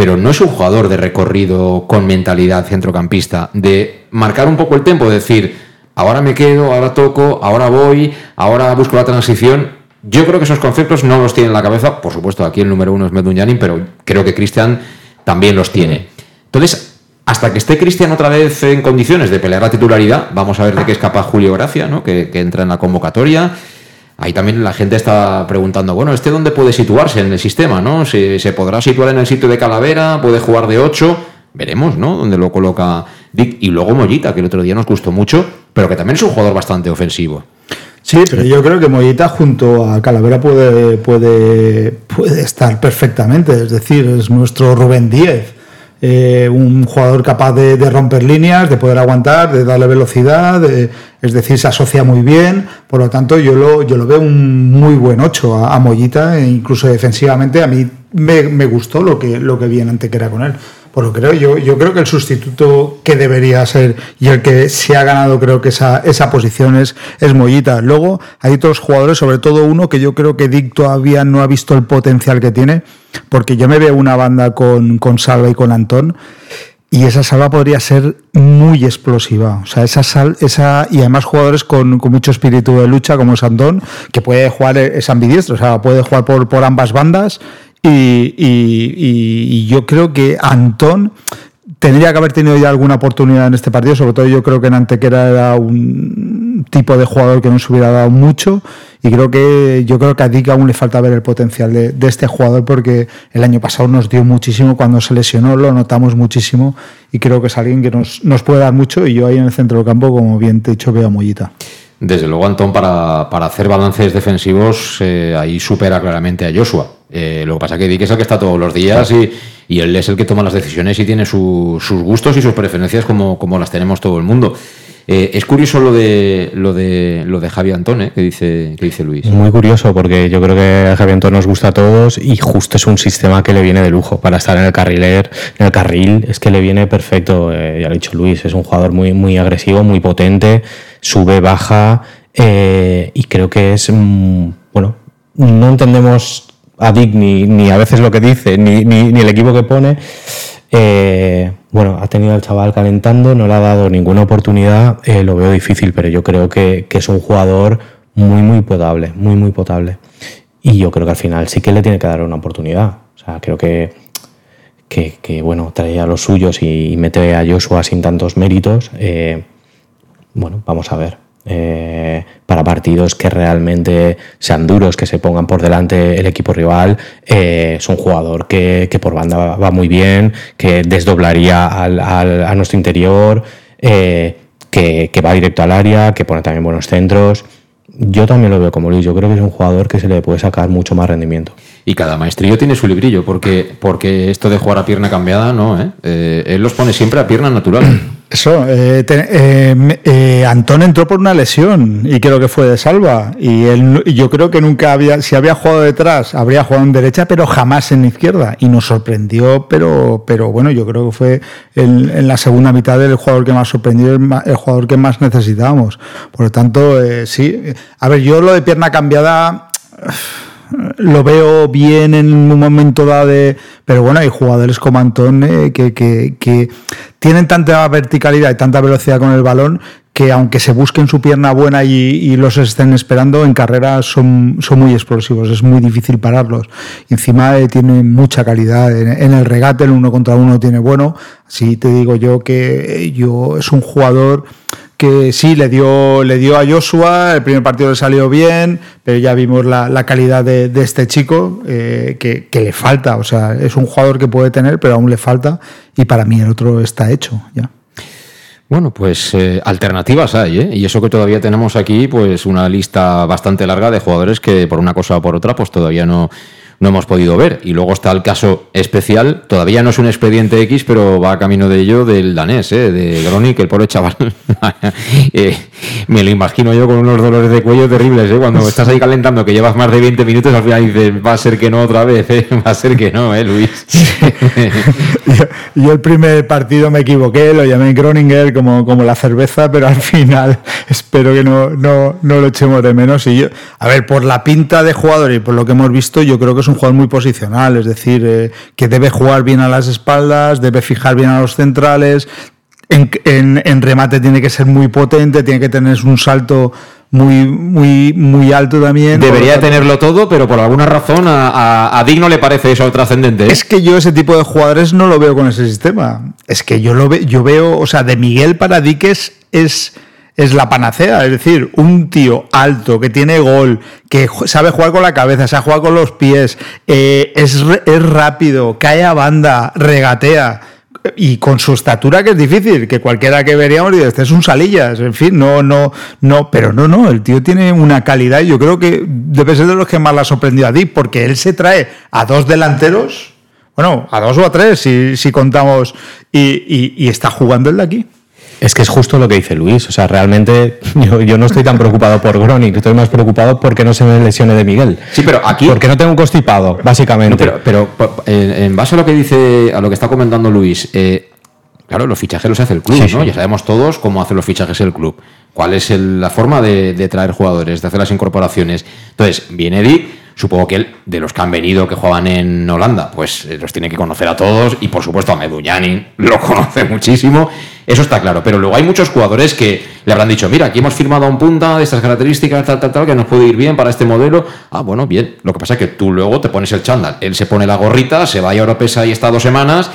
Pero no es un jugador de recorrido con mentalidad centrocampista, de marcar un poco el tiempo, decir, ahora me quedo, ahora toco, ahora voy, ahora busco la transición. Yo creo que esos conceptos no los tiene en la cabeza. Por supuesto, aquí el número uno es Medunyanin, pero creo que Cristian también los tiene. Entonces, hasta que esté Cristian otra vez en condiciones de pelear la titularidad, vamos a ver de qué es capaz Julio Gracia, ¿no? que entra en la convocatoria. Ahí también la gente está preguntando, bueno, ¿este dónde puede situarse en el sistema? ¿no? ¿Se, se podrá situar en el sitio de Calavera? ¿Puede jugar de 8? Veremos, ¿no? Dónde lo coloca Dick. Y luego Mollita, que el otro día nos gustó mucho, pero que también es un jugador bastante ofensivo. Sí, pero yo creo que Mollita junto a Calavera puede, puede, puede estar perfectamente. Es decir, es nuestro Rubén Díez. Eh, un jugador capaz de, romper líneas, de poder aguantar, de darle velocidad, es decir, se asocia muy bien, por lo tanto yo lo, yo lo veo un muy buen 8 a, a Mollita, e incluso defensivamente a mí me, me, gustó lo que, lo que vi en Antequera con él. Por lo creo, yo, creo que el sustituto que debería ser y el que se ha ganado, creo que esa, esa posición es, Mollita. Luego hay otros jugadores, sobre todo uno que yo creo que Dick todavía no ha visto el potencial que tiene, porque yo me veo una banda con, con Salva y con Antón. Y esa salva podría ser muy explosiva. O sea, esa sal, esa, y además jugadores con, mucho espíritu de lucha, como Sandón, que puede jugar, es ambidiestro, o sea, puede jugar por, por ambas bandas y, yo creo que Antón tendría que haber tenido ya alguna oportunidad en este partido, sobre todo yo creo que en Antequera era un tipo de jugador que no se hubiera dado mucho y creo que yo creo que a Dick aún le falta ver el potencial de, de, este jugador porque el año pasado nos dio muchísimo cuando se lesionó, lo notamos muchísimo y creo que es alguien que nos, nos puede dar mucho y yo ahí en el centro del campo, como bien te he dicho, veo a Mollita. Desde luego, Antón, para, para hacer balances defensivos, eh, ahí supera claramente a Joshua. Eh, lo que pasa es que Dick es el que está todos los días y, él es el que toma las decisiones y tiene su, sus gustos y sus preferencias como, como las tenemos todo el mundo. Eh, es curioso lo de lo de lo de Javi Antón, ¿eh? que dice que dice Luis. Muy curioso porque yo creo que Javi Antón nos gusta a todos y justo es un sistema que le viene de lujo para estar en el carriler, en el carril, es que le viene perfecto. Eh, ya lo ha dicho Luis, es un jugador muy muy agresivo, muy potente, sube, baja y creo que es mm, bueno, no entendemos a Dick ni, ni a veces lo que dice ni, ni, ni el equipo que pone. Eh, bueno, ha tenido al chaval calentando, no le ha dado ninguna oportunidad, eh, lo veo difícil, pero yo creo que, que, es un jugador muy, muy potable, muy, muy potable. Y yo creo que al final sí que le tiene que dar una oportunidad. O sea, creo que, que, que bueno, trae a los suyos y, mete a Joshua sin tantos méritos. Eh, bueno, vamos a ver. Eh, para partidos que realmente sean duros, que se pongan por delante el equipo rival. Eh, es un jugador que, que por banda va, muy bien, que desdoblaría al, al, a nuestro interior, eh, que, que, va directo al área, que pone también buenos centros. Yo también lo veo como Luis, yo creo que es un jugador que se le puede sacar mucho más rendimiento. Y cada maestrillo tiene su librillo, porque, porque esto de jugar a pierna cambiada, no, ¿eh? eh él los pone siempre a pierna natural. Eso, eh, te, eh, eh, Antón entró por una lesión y creo que fue de salva. Y él, yo creo que nunca había, si había jugado detrás, habría jugado en derecha, pero jamás en izquierda. Y nos sorprendió, pero, pero bueno, yo creo que fue en la segunda mitad el jugador que más sorprendió, el, el jugador que más necesitábamos. Por lo tanto, sí. A ver, yo lo de pierna cambiada lo veo bien en un momento dado de, pero bueno hay jugadores como Antón eh, que, tienen tanta verticalidad y tanta velocidad con el balón que aunque se busquen su pierna buena y, los estén esperando en carrera son, muy explosivos es muy difícil pararlos. Y encima eh, tiene mucha calidad. En, en, el regate el uno contra uno tiene bueno. Así te digo yo que yo es un jugador que sí le dio, le dio a Joshua, el primer partido le salió bien, pero ya vimos la, la calidad de, de, este chico eh, que, le falta, o sea, es un jugador que puede tener, pero aún le falta, y para mí el otro está hecho ya. Bueno, pues eh, alternativas hay, ¿eh? Y eso que todavía tenemos aquí, pues una lista bastante larga de jugadores que por una cosa o por otra, pues todavía no, no hemos podido ver. Y luego está el caso especial, todavía no es un expediente X, pero va camino de ello del danés, ¿eh? de Gronic, el pobre chaval. eh, me lo imagino yo con unos dolores de cuello terribles, ¿eh? cuando estás ahí calentando, que llevas más de 20 minutos, al final dices, va a ser que no otra vez, ¿eh? va a ser que no, ¿eh, Luis? yo, yo, el primer partido me equivoqué, lo llamé Groninger como, como la cerveza, pero al final espero que no, no, no lo echemos de menos. Y yo, a ver, por la pinta de jugador y por lo que hemos visto, yo creo que es un jugador muy posicional, es decir, eh, que debe jugar bien a las espaldas, debe fijar bien a los centrales, en, en- en remate tiene que ser muy potente, tiene que tener un salto muy, muy, muy alto también. Debería Por tenerlo todo, pero por alguna razón a, a, a Dick no le parece eso trascendente. ¿eh? Es que yo ese tipo de jugadores no lo veo con ese sistema. Es que yo lo ve, yo veo, o sea, de Miguel para Diques es, es la panacea. Es decir, un tío alto, que tiene gol, que sabe jugar con la cabeza, sabe jugar con los pies, eh, es, es rápido, cae a banda, regatea. Y con su estatura que es difícil, que cualquiera que veríamos dice, este es un salillas, en fin, no, no, no, pero no, no, el tío tiene una calidad, yo creo que debe ser de los que más la ha sorprendido a Dick, porque él se trae a dos delanteros, bueno, a dos o a tres, si, si contamos, y, y- y está jugando el de aquí. Es que es justo lo que dice Luis. O sea, realmente yo, yo no estoy tan preocupado por Groning, estoy más preocupado porque no se me lesione de Miguel. Sí, pero aquí. Porque no tengo un constipado, básicamente. No, pero, pero en, en base a lo que dice, a lo que está comentando Luis, eh, claro, los fichajes los hace el club, Sí, ¿no? sí. Ya sabemos todos cómo hace los fichajes el club. ¿Cuál es el- la forma de, de traer jugadores, de hacer las incorporaciones? Entonces, viene Dick, supongo que él, de los que han venido, que juegan en Holanda, pues eh, los tiene que conocer a todos y por supuesto a Meduñani lo conoce muchísimo. Eso está claro, pero luego hay muchos jugadores que le habrán dicho, mira, aquí hemos firmado un punta de estas características, tal, tal, tal, que nos puede ir bien para este modelo. Ah, bueno, bien. Lo que pasa es que tú luego te pones el chándal, él se pone la gorrita, se va a Europesa y está dos semanas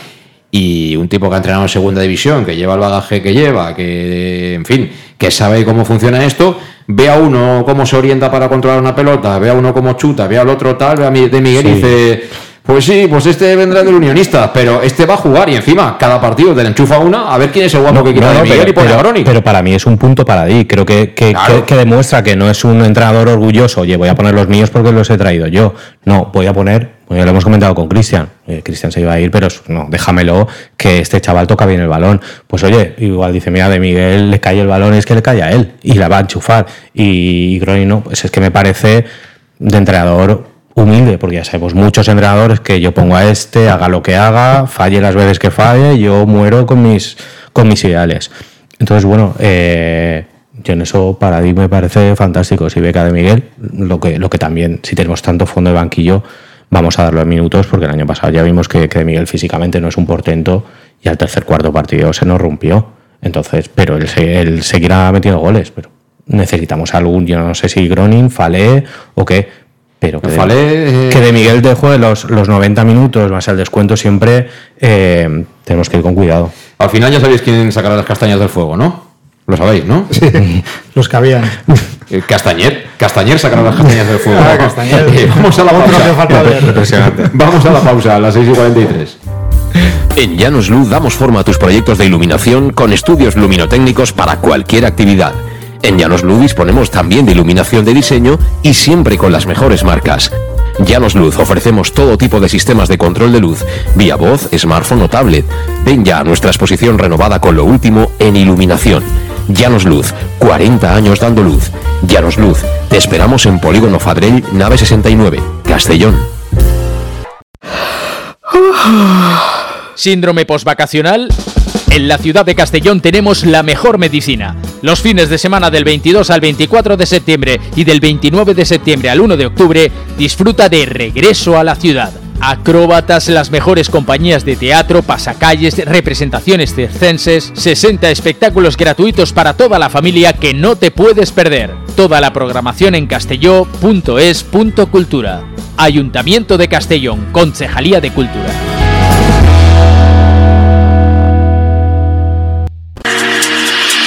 y un tipo que ha entrenado en segunda división, que lleva el bagaje que lleva, que, en fin, que sabe cómo funciona esto, ve a uno cómo se orienta para controlar una pelota, ve a uno cómo chuta, ve al otro tal, ve a mi- de Miguel y dice, pues sí, pues este vendrá del unionista, pero este va a jugar y encima cada partido te le enchufa una a ver quién es el guapo que quita No, no, Miguel pero, y pone a pero- pero para mí es un punto para Di. Creo que, que, Claro. que- que demuestra que no es un entrenador orgulloso. Oye, voy a poner los míos porque los he traído yo. No, voy a poner, ya lo hemos comentado con Cristian. eh, Cristian se iba a ir, pero no, déjamelo, que este chaval toca bien el balón. Pues oye, igual dice, mira, de Miguel le cae el balón, es que le cae a él y la va a enchufar. Y, y Groning no, pues es que me parece de entrenador humilde, porque ya sabemos muchos entrenadores que yo pongo a este, haga lo que haga, falle las veces que falle, yo muero con mis, con mis ideales. Entonces, bueno, eh, yo en eso para mí me parece fantástico. Si beca de Miguel, lo que, lo que también, si tenemos tanto fondo de banquillo, vamos a darlo en minutos, porque el año pasado ya vimos que, de Miguel físicamente no es un portento y al tercer cuarto partido se nos rompió. Entonces, pero él, él seguirá metiendo goles, pero necesitamos algún, yo no sé si Gronin, Falé o qué, pero que, de- eh, que de Miguel de juegue los, los 90 minutos más el descuento siempre eh, tenemos que ir con cuidado. Al final ya sabéis quién sacará las castañas del fuego, ¿no? Lo sabéis, ¿no? Los que habían. Eh, Castañer, Castañer sacará las castañas del fuego. Ah, Castañer. Eh, vamos a la pausa. Vamos a la pausa, a las 6 y 43. En Llanos Luz damos forma a tus proyectos de iluminación con estudios luminotécnicos para cualquier actividad. En Llanos Luz disponemos también de iluminación de diseño y siempre con las mejores marcas. Llanos Luz ofrecemos todo tipo de sistemas de control de luz, vía voz, smartphone o tablet. Ven ya a nuestra exposición renovada con lo último en iluminación. Llanos Luz, 40 años dando luz. Llanos Luz, te esperamos en Polígono Fadrell, nave 69, Castellón. Síndrome postvacacional. En la ciudad de Castellón tenemos la mejor medicina. Los fines de semana del 22 al 24 de septiembre y del 29 de septiembre al 1 de octubre, disfruta de regreso a la ciudad. Acróbatas, las mejores compañías de teatro, pasacalles, representaciones circenses, 60 espectáculos gratuitos para toda la familia que no te puedes perder. Toda la programación en castelló.es.cultura. Ayuntamiento de Castellón, Concejalía de Cultura.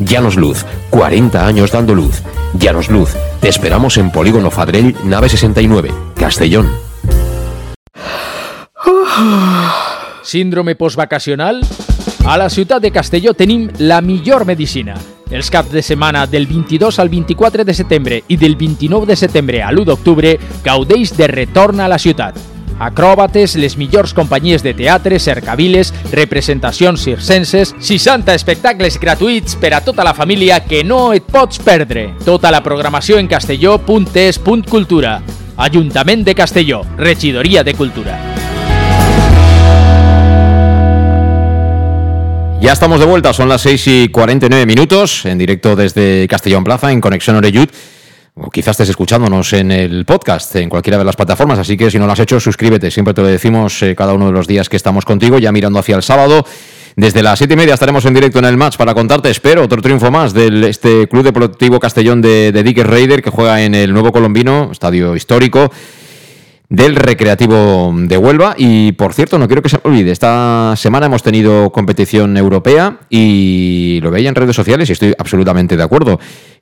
Llanos Luz, 40 años dando luz. Llanos Luz, te esperamos en Polígono Fadrell, nave 69, Castellón. Síndrome postvacacional? A la ciutat de Castelló tenim la millor medicina. Els caps de setmana del 22 al 24 de setembre i del 29 de setembre a l'1 d'octubre gaudeix de retorn a la ciutat. Acròbates, les millors companyies de teatre, cercaviles, representacions circenses, 60 espectacles gratuïts per a tota la família que no et pots perdre. Tota la programació en castelló.es.cultura. Ajuntament de Castelló, Regidoria de Cultura. Ya estamos de vuelta, son las 6 y 49 minutos, en directo desde Castellón Plaza, en Conexión Oreyud. O quizás estés escuchándonos en el podcast, en cualquiera de las plataformas, así que si no lo has hecho, suscríbete. Siempre te lo decimos eh, cada uno de los días que estamos contigo, ya mirando hacia el sábado. Desde las siete y media estaremos en directo en el match para contarte, espero, otro triunfo más del este Club Deportivo Castellón de, de Dicker Raider, que juega en el Nuevo Colombino, estadio histórico del Recreativo de Huelva. Y por cierto, no quiero que se olvide, esta semana hemos tenido competición europea y lo veía en redes sociales y estoy absolutamente de acuerdo.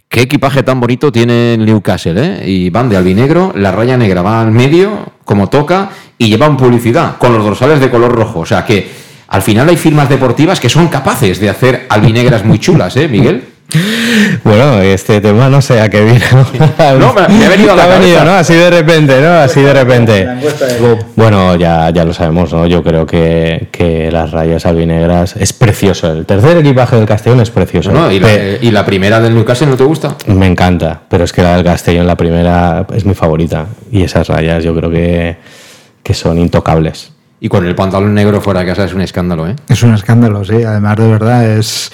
Qué equipaje tan bonito tiene Newcastle, ¿eh? Y van de albinegro, la raya negra va al medio, como toca, y llevan publicidad con los dorsales de color rojo. O sea que al final hay firmas deportivas que son capaces de hacer albinegras muy chulas, ¿eh, Miguel? Bueno, este tema no sé a qué vino. No, me, me ha venido a la ha cabeza. venido, ¿no? Así de repente, ¿no? Así de repente. Bueno, ya, ya lo sabemos, ¿no? Yo creo que, que las rayas albinegras es precioso. El tercer equipaje del Castellón es precioso. No, y, la, Pe- y la primera del Newcastle no te gusta. Me encanta, pero es que la del Castellón, la primera, es mi favorita. Y esas rayas yo creo que, que son intocables. Y con el pantalón negro fuera de casa es un escándalo, ¿eh? Es un escándalo, sí. Además, de verdad, es.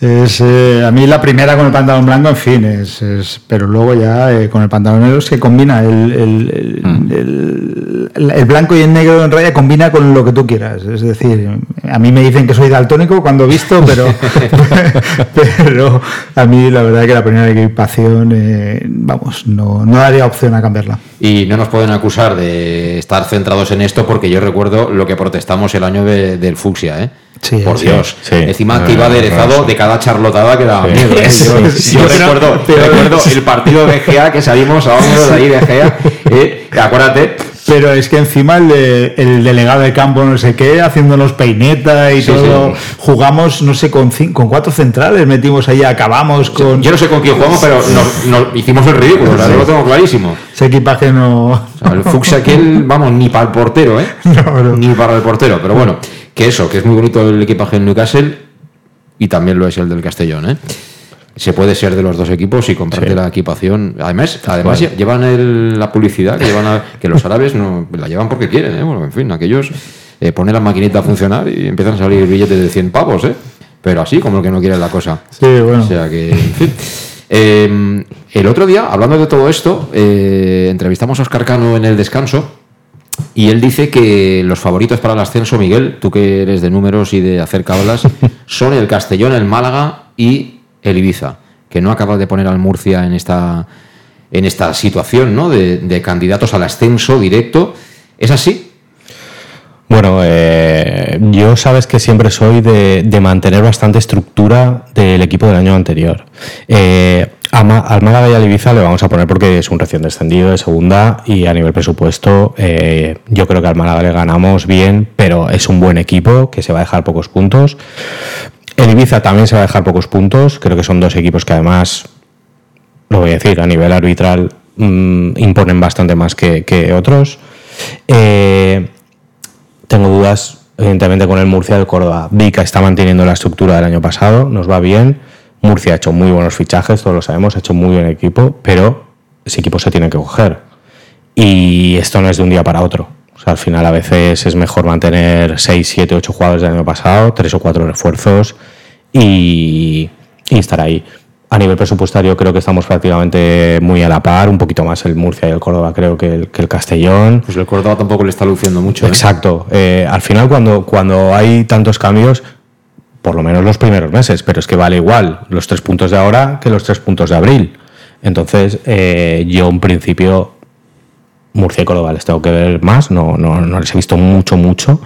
Es eh, a mí la primera con el pantalón blanco, en fin, es, es- pero luego ya eh, con el pantalón negro es que combina el, el- el- Mm. el- el- el blanco y el negro en raya, combina con lo que tú quieras. Es decir, a mí me dicen que soy daltónico cuando he visto, pero, pero a mí la verdad que la primera equipación, eh, vamos, no, no daría opción a cambiarla. Y no nos pueden acusar de estar centrados en esto porque yo recuerdo lo que protestamos el año de- del fucsia, ¿eh? Sí, Por sí, Dios. sí. Encima que Eh, iba aderezado sí. de cada charlotada que daba Sí. miedo. ¿eh? Yo, Sí, yo pero- recuerdo, pero- recuerdo el partido de GA que salimos a de ahí de GA. ¿eh? Acuérdate. Pero es que encima el, de- el delegado de campo no sé qué, haciéndonos peineta y Sí, todo, sí. jugamos, no sé, con, cin- con cuatro centrales, metimos ahí, acabamos con... Yo no sé con quién jugamos, pero nos, nos hicimos el ridículo, lo tengo clarísimo. Ese equipaje no... O sea, el fucsia aquel, vamos, ni para el portero, ¿eh? No, no. Ni para el portero. Pero bueno, que eso, que es muy bonito el equipaje del Newcastle y también lo es el del Castellón, ¿eh? Se puede ser de los dos equipos y comprarte Sí. la equipación. Además, además llevan el- la publicidad que llevan a- que los árabes no la llevan porque quieren, ¿eh? Bueno, en fin, aquellos eh, ponen la maquinita a funcionar y empiezan a salir billetes de 100 pavos, ¿eh? Pero así, como el que no quiere la cosa. Sí, bueno. O sea que, en fin. Eh, el otro día, hablando de todo esto, eh, entrevistamos a Oscar Cano en el descanso y él dice que los favoritos para el ascenso, Miguel, tú que eres de números y de hacer cablas, son el Castellón, el Málaga y el Ibiza, que no acaba de poner al Murcia en esta, en esta situación ¿no? de, de candidatos al ascenso directo. ¿Es así? Bueno, eh, yo sabes que siempre soy de, de mantener bastante estructura del equipo del año anterior. Eh, al Málaga y al Ibiza le vamos a poner porque es un recién descendido de segunda y a nivel presupuesto eh, yo creo que al Málaga le ganamos bien, pero es un buen equipo que se va a dejar pocos puntos. El Ibiza también se va a dejar pocos puntos, creo que son dos equipos que además lo voy a decir, a nivel arbitral mm, imponen bastante más que, otros. Eh, tengo dudas, evidentemente, con el Murcia del Córdoba. Vica está manteniendo la estructura del año pasado, nos va bien. Murcia ha hecho muy buenos fichajes, todos lo sabemos, ha hecho muy buen equipo, pero ese equipo se tiene que coger. Y esto no es de un día para otro. O sea, al final a veces es mejor mantener 6, 7, 8 jugadores del año pasado, 3 o 4 refuerzos y, y estar ahí. A nivel presupuestario creo que estamos prácticamente muy a la par, un poquito más el Murcia y el Córdoba creo que el, que el Castellón. Pues el Córdoba tampoco le está luciendo mucho. ¿eh? Exacto. Eh, al final, cuando, cuando hay tantos cambios, por lo menos los primeros meses, pero es que vale igual los tres puntos de ahora que los tres puntos de abril. Entonces, eh, yo en principio, Murcia y Córdoba les tengo que ver más, no, no, no les he visto mucho, mucho,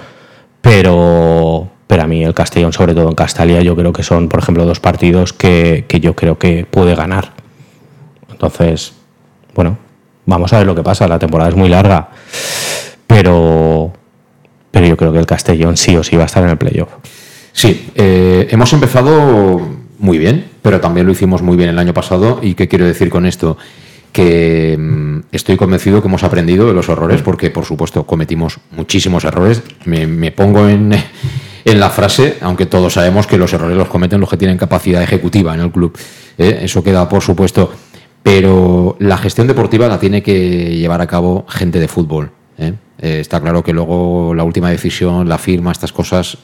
pero, pero a mí el Castellón, sobre todo en Castalia, yo creo que son, por ejemplo, dos partidos que, que yo creo que puede ganar. Entonces, bueno, vamos a ver lo que pasa, la temporada es muy larga, pero, pero yo creo que el Castellón sí o sí va a estar en el playoff. Sí, eh, hemos empezado muy bien, pero también lo hicimos muy bien el año pasado. ¿Y qué quiero decir con esto? Que mm, estoy convencido que hemos aprendido de los errores, porque por supuesto cometimos muchísimos errores. Me, pongo en, en la frase, aunque todos sabemos que los errores los cometen los que tienen capacidad ejecutiva en el club. ¿eh? Eso queda por supuesto. Pero la gestión deportiva la tiene que llevar a cabo gente de fútbol. Eh, está claro que luego la última decisión, la firma, estas cosas,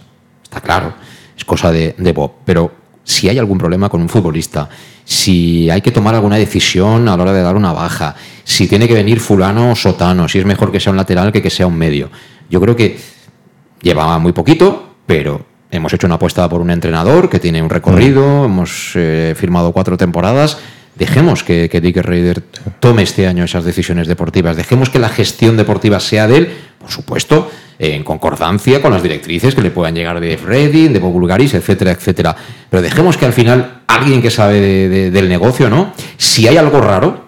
está claro, es cosa de, de Bob. Pero si hay algún problema con un futbolista, si hay que tomar alguna decisión a la hora de dar una baja, si tiene que venir fulano o sotano, si es mejor que sea un lateral que que sea un medio. Yo creo que lleva muy poquito, pero hemos hecho una apuesta por un entrenador que tiene un recorrido, hemos eh, firmado cuatro temporadas. Dejemos que, que Dick Raider tome este año esas decisiones deportivas. Dejemos que la gestión deportiva sea de él, por supuesto, en concordancia con las directrices que le puedan llegar de Redding, de Bob Bulgaris, etcétera, etcétera. Pero dejemos que al final alguien que sabe de- de- del negocio, ¿no? Si hay algo raro,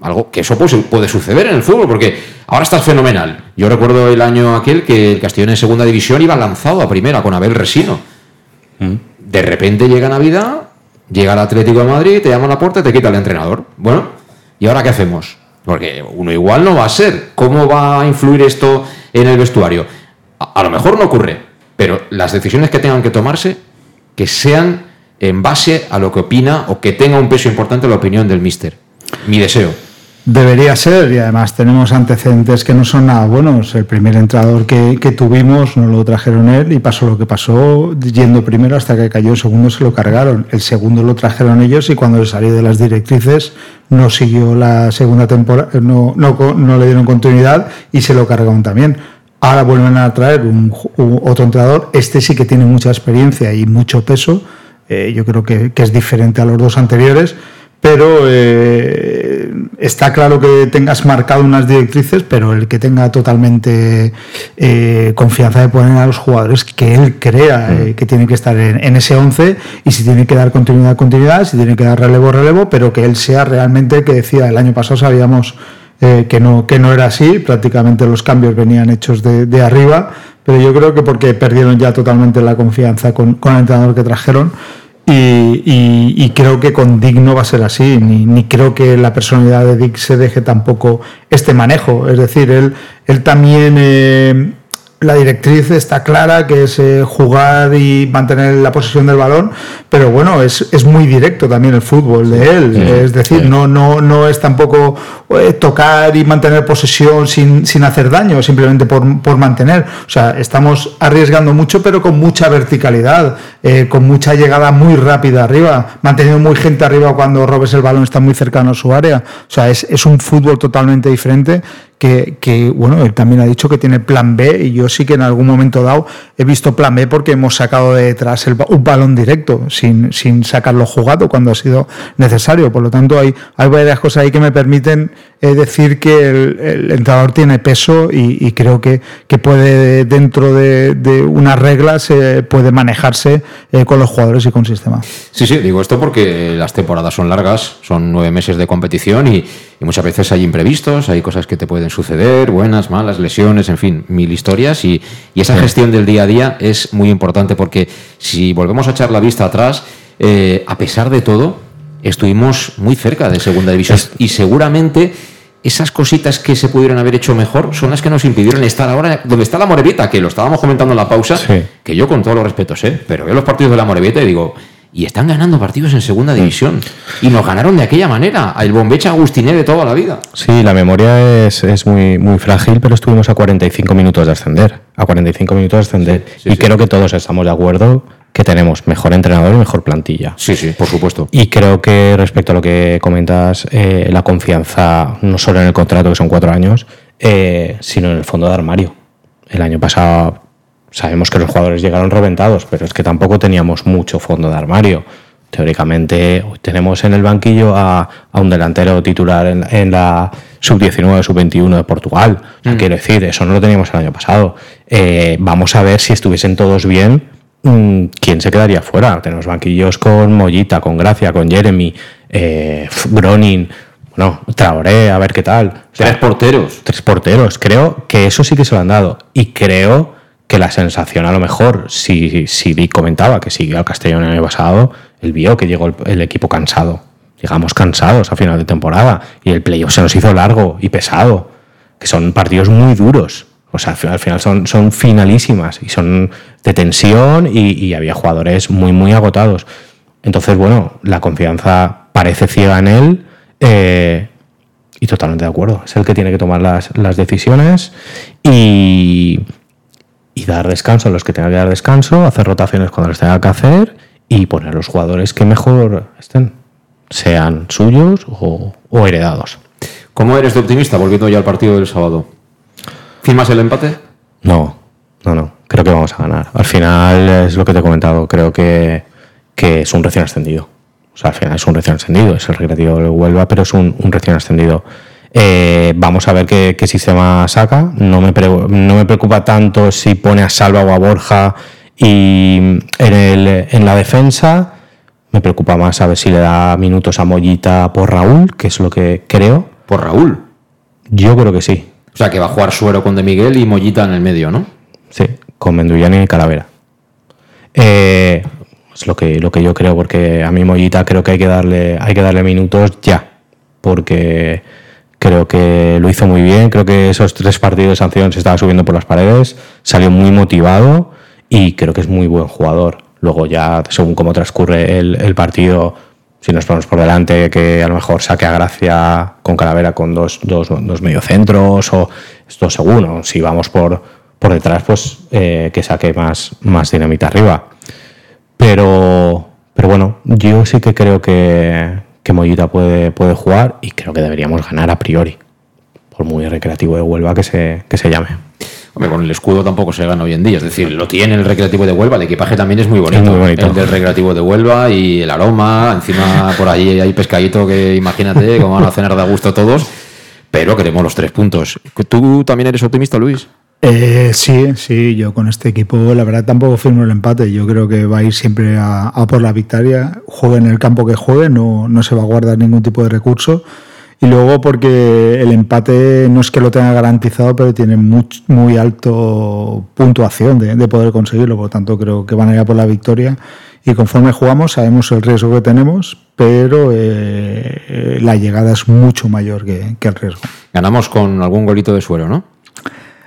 algo que eso puede, puede suceder en el fútbol, porque ahora estás fenomenal. Yo recuerdo el año aquel que el Castellón en segunda división iba lanzado a primera con Abel Resino. De repente llega Navidad Llega el Atlético de Madrid, te llama a la puerta y te quita el entrenador. Bueno, ¿y ahora qué hacemos? Porque uno igual no va a ser. ¿Cómo va a influir esto en el vestuario? A, a lo mejor no ocurre, pero las decisiones que tengan que tomarse, que sean en base a lo que opina o que tenga un peso importante la opinión del mister. Mi deseo. Debería ser, y además tenemos antecedentes que no son nada buenos. El primer entrenador que, que tuvimos no lo trajeron él y pasó lo que pasó, yendo primero hasta que cayó el segundo se lo cargaron. El segundo lo trajeron ellos y cuando salió de las directrices no siguió la segunda temporada, no, no, no le dieron continuidad y se lo cargaron también. Ahora vuelven a traer un, otro entrenador. Este sí que tiene mucha experiencia y mucho peso. Eh, yo creo que, que es diferente a los dos anteriores pero eh, está claro que tengas marcado unas directrices, pero el que tenga totalmente eh, confianza de poner a los jugadores que él crea eh, que tienen que estar en, en ese 11 y si tiene que dar continuidad, continuidad, si tiene que dar relevo, relevo, pero que él sea realmente el que decía, el año pasado sabíamos eh, que, no, que no era así, prácticamente los cambios venían hechos de, de arriba, pero yo creo que porque perdieron ya totalmente la confianza con, con el entrenador que trajeron. Y, y- y creo que con Dick no va a ser así, ni, ni creo que la personalidad de Dick se deje tampoco este manejo. Es decir, él, él también, eh, la directriz está clara, que es eh, jugar y mantener la posesión del balón, pero bueno, es, es muy directo también el fútbol de él. sí, es decir, sí. no, no, no es tampoco eh, tocar y mantener posesión sin, sin hacer daño, simplemente por, por mantener. O sea, estamos arriesgando mucho, pero con mucha verticalidad, eh, con mucha llegada muy rápida arriba, manteniendo muy gente arriba cuando robes el balón está muy cercano a su área. O sea, es, es un fútbol totalmente diferente que, que, bueno, él también ha dicho que tiene plan B y yo sí que en algún momento dado he visto plan B porque hemos sacado de detrás el un balón directo sin, sin sacarlo jugado cuando ha sido necesario. Por lo tanto, hay, hay varias cosas ahí que me permiten eh, decir que el, el entrenador tiene peso y, y creo que, que puede, dentro de, de unas reglas, eh, puede manejarse eh, con los jugadores y con sistema. Sí, sí, digo esto porque las temporadas son largas, son nueve meses de competición y, y muchas veces hay imprevistos, hay cosas que te pueden suceder, buenas, malas, lesiones, en fin, mil historias y, y esa gestión del día a día es muy importante porque si volvemos a echar la vista atrás, eh, a pesar de todo, estuvimos muy cerca de segunda división y seguramente esas cositas que se pudieron haber hecho mejor son las que nos impidieron estar ahora donde está la Morevita, que lo estábamos comentando en la pausa, que yo con todos los respetos, ¿eh? pero veo los partidos de la Morevita y digo, y están ganando partidos en segunda división. Y nos ganaron de aquella manera, el bombecha Agustiné de toda la vida. Sí, la memoria es, es muy, muy frágil, pero estuvimos a 45 minutos de ascender. A 45 minutos de ascender. y creo que todos estamos de acuerdo que tenemos mejor entrenador y mejor plantilla. Sí, sí, por supuesto. Y creo que respecto a lo que comentas, eh, la confianza no solo en el contrato, que son cuatro años, eh, sino en el fondo de armario. El año pasado sabemos que los jugadores llegaron reventados, pero es que tampoco teníamos mucho fondo de armario. Teóricamente tenemos en el banquillo a, a un delantero titular en, en la sub-19, sub-21 de Portugal. O sea, Mm. Quiero decir, eso no lo teníamos el año pasado. Eh, vamos a ver si estuviesen todos bien, ¿quién se quedaría fuera? Tenemos banquillos con Mollita, con Gracia, con Jeremy, eh, Gronin, bueno, Traoré, a ver qué tal. Tres porteros. Tres porteros. Creo que eso sí que se lo han dado. Y creo que la sensación, a lo mejor, si, si comentaba que siguió al Castellón el año pasado, él vio que llegó el, el equipo cansado. Llegamos cansados a final de temporada y el playoff se nos hizo largo y pesado, que son partidos muy duros. O sea, al final- al final son, son finalísimas y son de tensión y, había jugadores muy, muy agotados. Entonces, bueno, la confianza parece ciega en él eh, y totalmente de acuerdo. Es el que tiene que tomar las, las decisiones y, dar descanso a los que tenga que dar descanso, hacer rotaciones cuando les tenga que hacer y poner los jugadores que mejor estén, sean suyos o, o heredados. ¿Cómo eres de optimista volviendo ya al partido del sábado? ¿Firmas el empate? No, no, no. Creo que vamos a ganar. Al final es lo que te he comentado. Creo que, que es un recién ascendido. O sea, al final es un recién ascendido. Es el recreativo de Huelva, pero es un, un recién ascendido. Eh, vamos a ver qué, qué sistema saca. No me, no me preocupa tanto si pone a Salva o a Borja y en, el, en la defensa. Me preocupa más a ver si le da minutos a Mollita por Raúl, que es lo que creo. ¿Por Raúl? Yo creo que sí. O sea, que va a jugar Suero con De Miguel y Mollita en el medio, ¿no? Sí, con Mendullán y Calavera. Eh, Es lo que, lo que yo creo, porque a mí Mollita creo que hay que darle, hay que darle minutos ya, porque creo que lo hizo muy bien, creo que esos tres partidos de sanción se estaba subiendo por las paredes, salió muy motivado y creo que es muy buen jugador. Luego ya, según cómo transcurre el partido, si nos ponemos por delante, que a lo mejor saque a Gracia con Calavera con dos, dos, dos mediocentros o esto seguro. Si vamos por, por detrás, pues eh, que saque más, más dinamita arriba. Pero, pero bueno, yo sí que creo que, que Mollita puede, puede jugar y creo que deberíamos ganar a priori. Por muy recreativo de Huelva que se, que se llame. Hombre, con el escudo tampoco se gana hoy en día. Es decir, lo tiene el recreativo de Huelva. El equipaje también es muy bonito. Es muy bonito. El del recreativo de Huelva y el aroma. Encima por ahí hay pescadito que imagínate cómo van a cenar de gusto todos. Pero queremos los tres puntos. ¿Tú también eres optimista, Luis? Eh, sí, sí, yo con este equipo la verdad tampoco firmo el empate. Yo creo que va a ir siempre a, a por la victoria. Juegue en el campo que juegue, no, no se va a guardar ningún tipo de recurso. Y luego porque el empate no es que lo tenga garantizado, pero tiene muy, muy alto puntuación de, de poder conseguirlo. Por lo tanto, creo que van a ir a por la victoria. Y conforme jugamos, sabemos el riesgo que tenemos, pero eh, la llegada es mucho mayor que, que el riesgo. Ganamos con algún golito de suero, ¿no?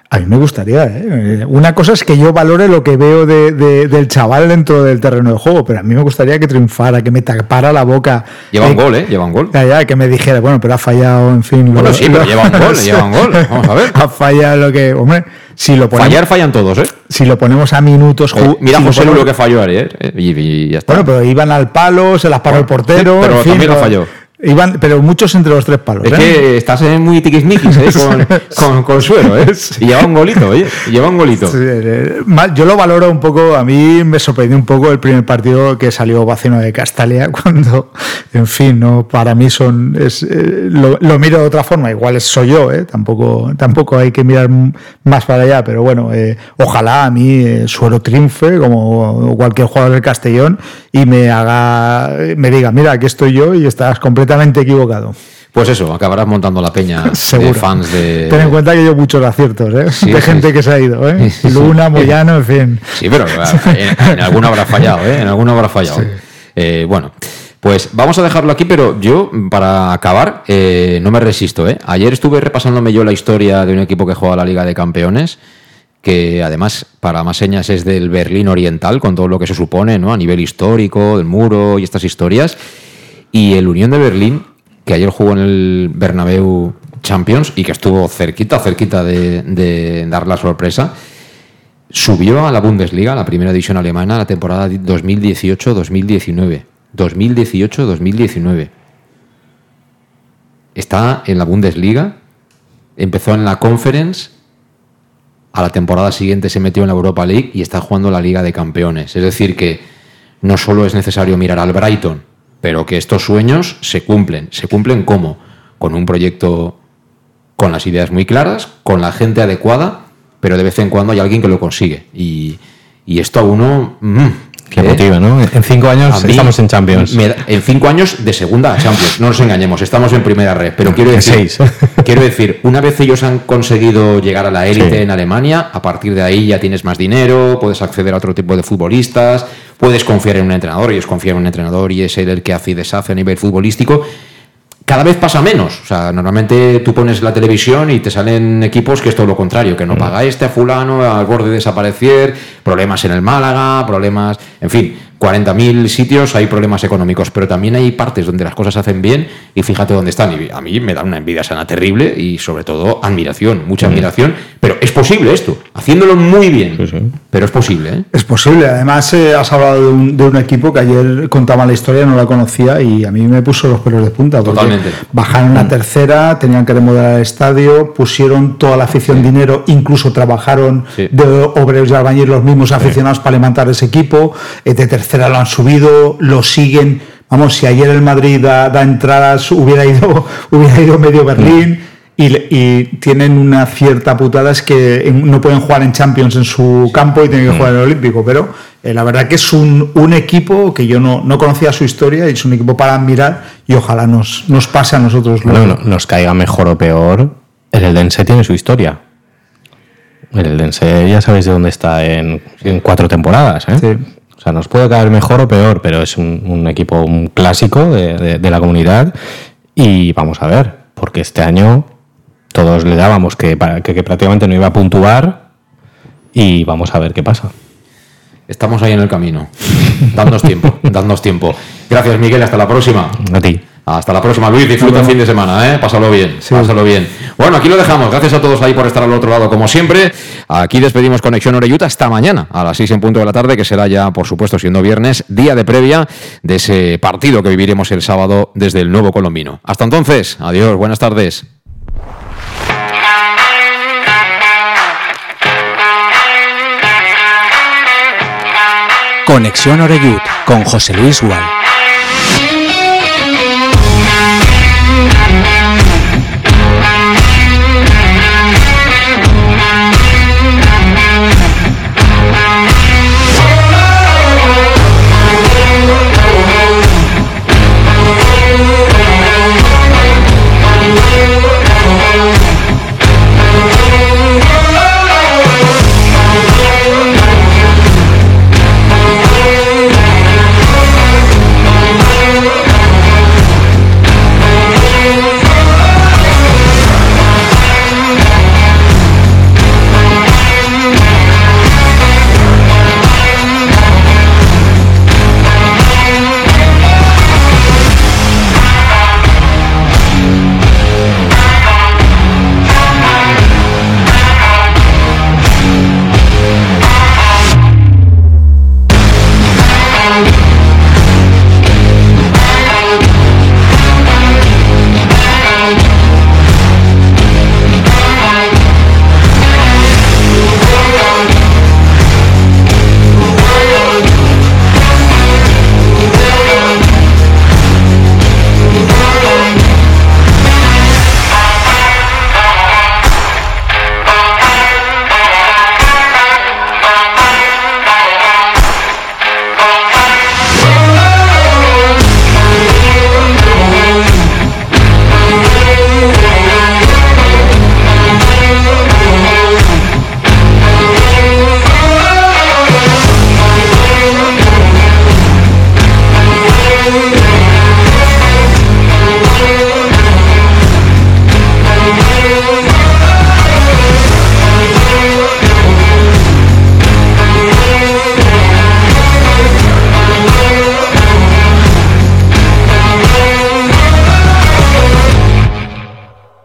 A mí me gustaría. ¿eh? Una cosa es que yo valore lo que veo de, de, del chaval dentro del terreno de juego, pero a mí me gustaría que triunfara, que me tapara la boca. Lleva un gol, ¿eh? Lleva un gol. Ya, que me dijera, bueno, pero ha fallado, en fin. Bueno, lo, sí, pero lleva un gol, lleva un gol. Vamos a ver. Ha fallado lo que. Hombre, si lo ponemos. Fallar fallan todos, ¿eh? Si lo ponemos a minutos. Eh, mira si José lo Lu ponemos- lo que falló ayer, ¿eh? y, y ya está. Bueno, pero iban al palo, se las paró el portero. pero en fin, también lo falló. Iban, pero muchos entre los tres palos. Es ¿eh? que estás muy tiquismiquis ¿eh? con, con, con suero, ¿eh? Y lleva un golito, oye. Lleva un golito. Sí, eh, Yo lo valoro un poco, a mí me sorprendió un poco el primer partido que salió vacío de Castalia, cuando, en fin, no para mí son, es, eh, lo, lo miro de otra forma, igual es- soy yo, eh, tampoco, tampoco hay que mirar más para allá, pero bueno, eh, ojalá a mí Suero triunfe, como cualquier jugador del Castellón, y me haga, me diga, mira, aquí estoy yo y estás completamente equivocado. Pues eso, acabarás montando la peña de Seguro. fans de. Ten en cuenta que yo muchos aciertos, ¿eh? Sí, de sí, gente sí. que se ha ido, ¿eh? Luna, Moyano, en fin. Sí, pero en, en alguno habrá fallado, ¿eh? En alguno habrá fallado. Eh, bueno, pues vamos a dejarlo aquí, pero yo, para acabar, eh, no me resisto, ¿eh? Ayer estuve repasándome yo la historia de un equipo que juega la Liga de Campeones, que además, para más señas, es del Berlín Oriental, con todo lo que se supone, ¿no? A nivel histórico, del muro y estas historias. Y el Unión de Berlín, que ayer jugó en el Bernabéu Champions y que estuvo cerquita, cerquita de, de dar la sorpresa, subió a la Bundesliga, la primera división alemana, la temporada 2018-2019. 2018-2019. Está en la Bundesliga, empezó en la Conference, a la temporada siguiente se metió en la Europa League y está jugando la Liga de Campeones. Es decir, que no solo es necesario mirar al Brighton, pero que estos sueños se cumplen. ¿Se cumplen cómo? Con un proyecto con las ideas muy claras, con la gente adecuada, pero de vez en cuando hay alguien que lo consigue. Y, y esto a uno... mm, Que ¿eh? motiva, ¿no? En cinco años mí estamos en Champions. me en cinco años de segunda a Champions, no nos engañemos, estamos en primera red. Pero quiero decir, seis. quiero decir, una vez ellos han conseguido llegar a la élite Sí. en Alemania, a partir de ahí ya tienes más dinero, puedes acceder a otro tipo de futbolistas, puedes confiar en un entrenador, y es confiar en un entrenador y es él el que hace y deshace a nivel futbolístico. Cada vez pasa menos. O sea, normalmente tú pones la televisión y te salen equipos que es todo lo contrario, que no paga este a fulano, al borde de desaparecer, problemas en el Málaga, problemas, en fin, 40.000 sitios hay problemas económicos, pero también hay partes donde las cosas se hacen bien y fíjate dónde están. Y a mí me da una envidia sana terrible y sobre todo admiración, mucha admiración, pero es posible esto, haciéndolo muy bien, pero es posible. ¿eh? Es posible. Además, eh, has hablado de un, de un equipo que ayer contaba la historia, no la conocía y a mí me puso los pelos de punta. Totalmente. Bajaron a tercera, tenían que remodelar el estadio, pusieron toda la afición dinero, incluso trabajaron Sí. de obreros y albañiles los mismos aficionados para levantar ese equipo. Eh, de tercera lo han subido, lo siguen. Vamos, si ayer el Madrid da, da entradas, hubiera ido, hubiera ido medio Berlín. Y, tienen una cierta putada, es que no pueden jugar en Champions en su campo y tienen que jugar en el Olímpico. Pero eh, la verdad que es un, un equipo que yo no, no conocía su historia y es un equipo para admirar y ojalá nos, nos pase a nosotros. Luego. no- nos caiga mejor o peor, el Eldense tiene su historia. El Eldense ya sabéis de dónde está en, en cuatro temporadas. ¿eh? Sí. O sea, nos puede caer mejor o peor, pero es un, un equipo un clásico de, de- de la comunidad. Y vamos a ver, porque este año todos le dábamos que, que- que prácticamente no iba a puntuar. Y vamos a ver qué pasa. Estamos ahí en el camino. Dadnos tiempo, dadnos tiempo. Gracias, Miguel. Hasta la próxima. A ti. Hasta la próxima, Luis. Disfruta el fin de semana, ¿eh? Pásalo bien, pásalo bien. Bueno, aquí lo dejamos. Gracias a todos ahí por estar al otro lado, como siempre. Aquí despedimos Conexión Oreyuta hasta mañana, a las 6 en punto de la tarde, que será ya, por supuesto, siendo viernes, día de previa de ese partido que viviremos el sábado desde el nuevo Colombino. Hasta entonces, adiós, buenas tardes. Conexión Oreyud con José Luis Gual.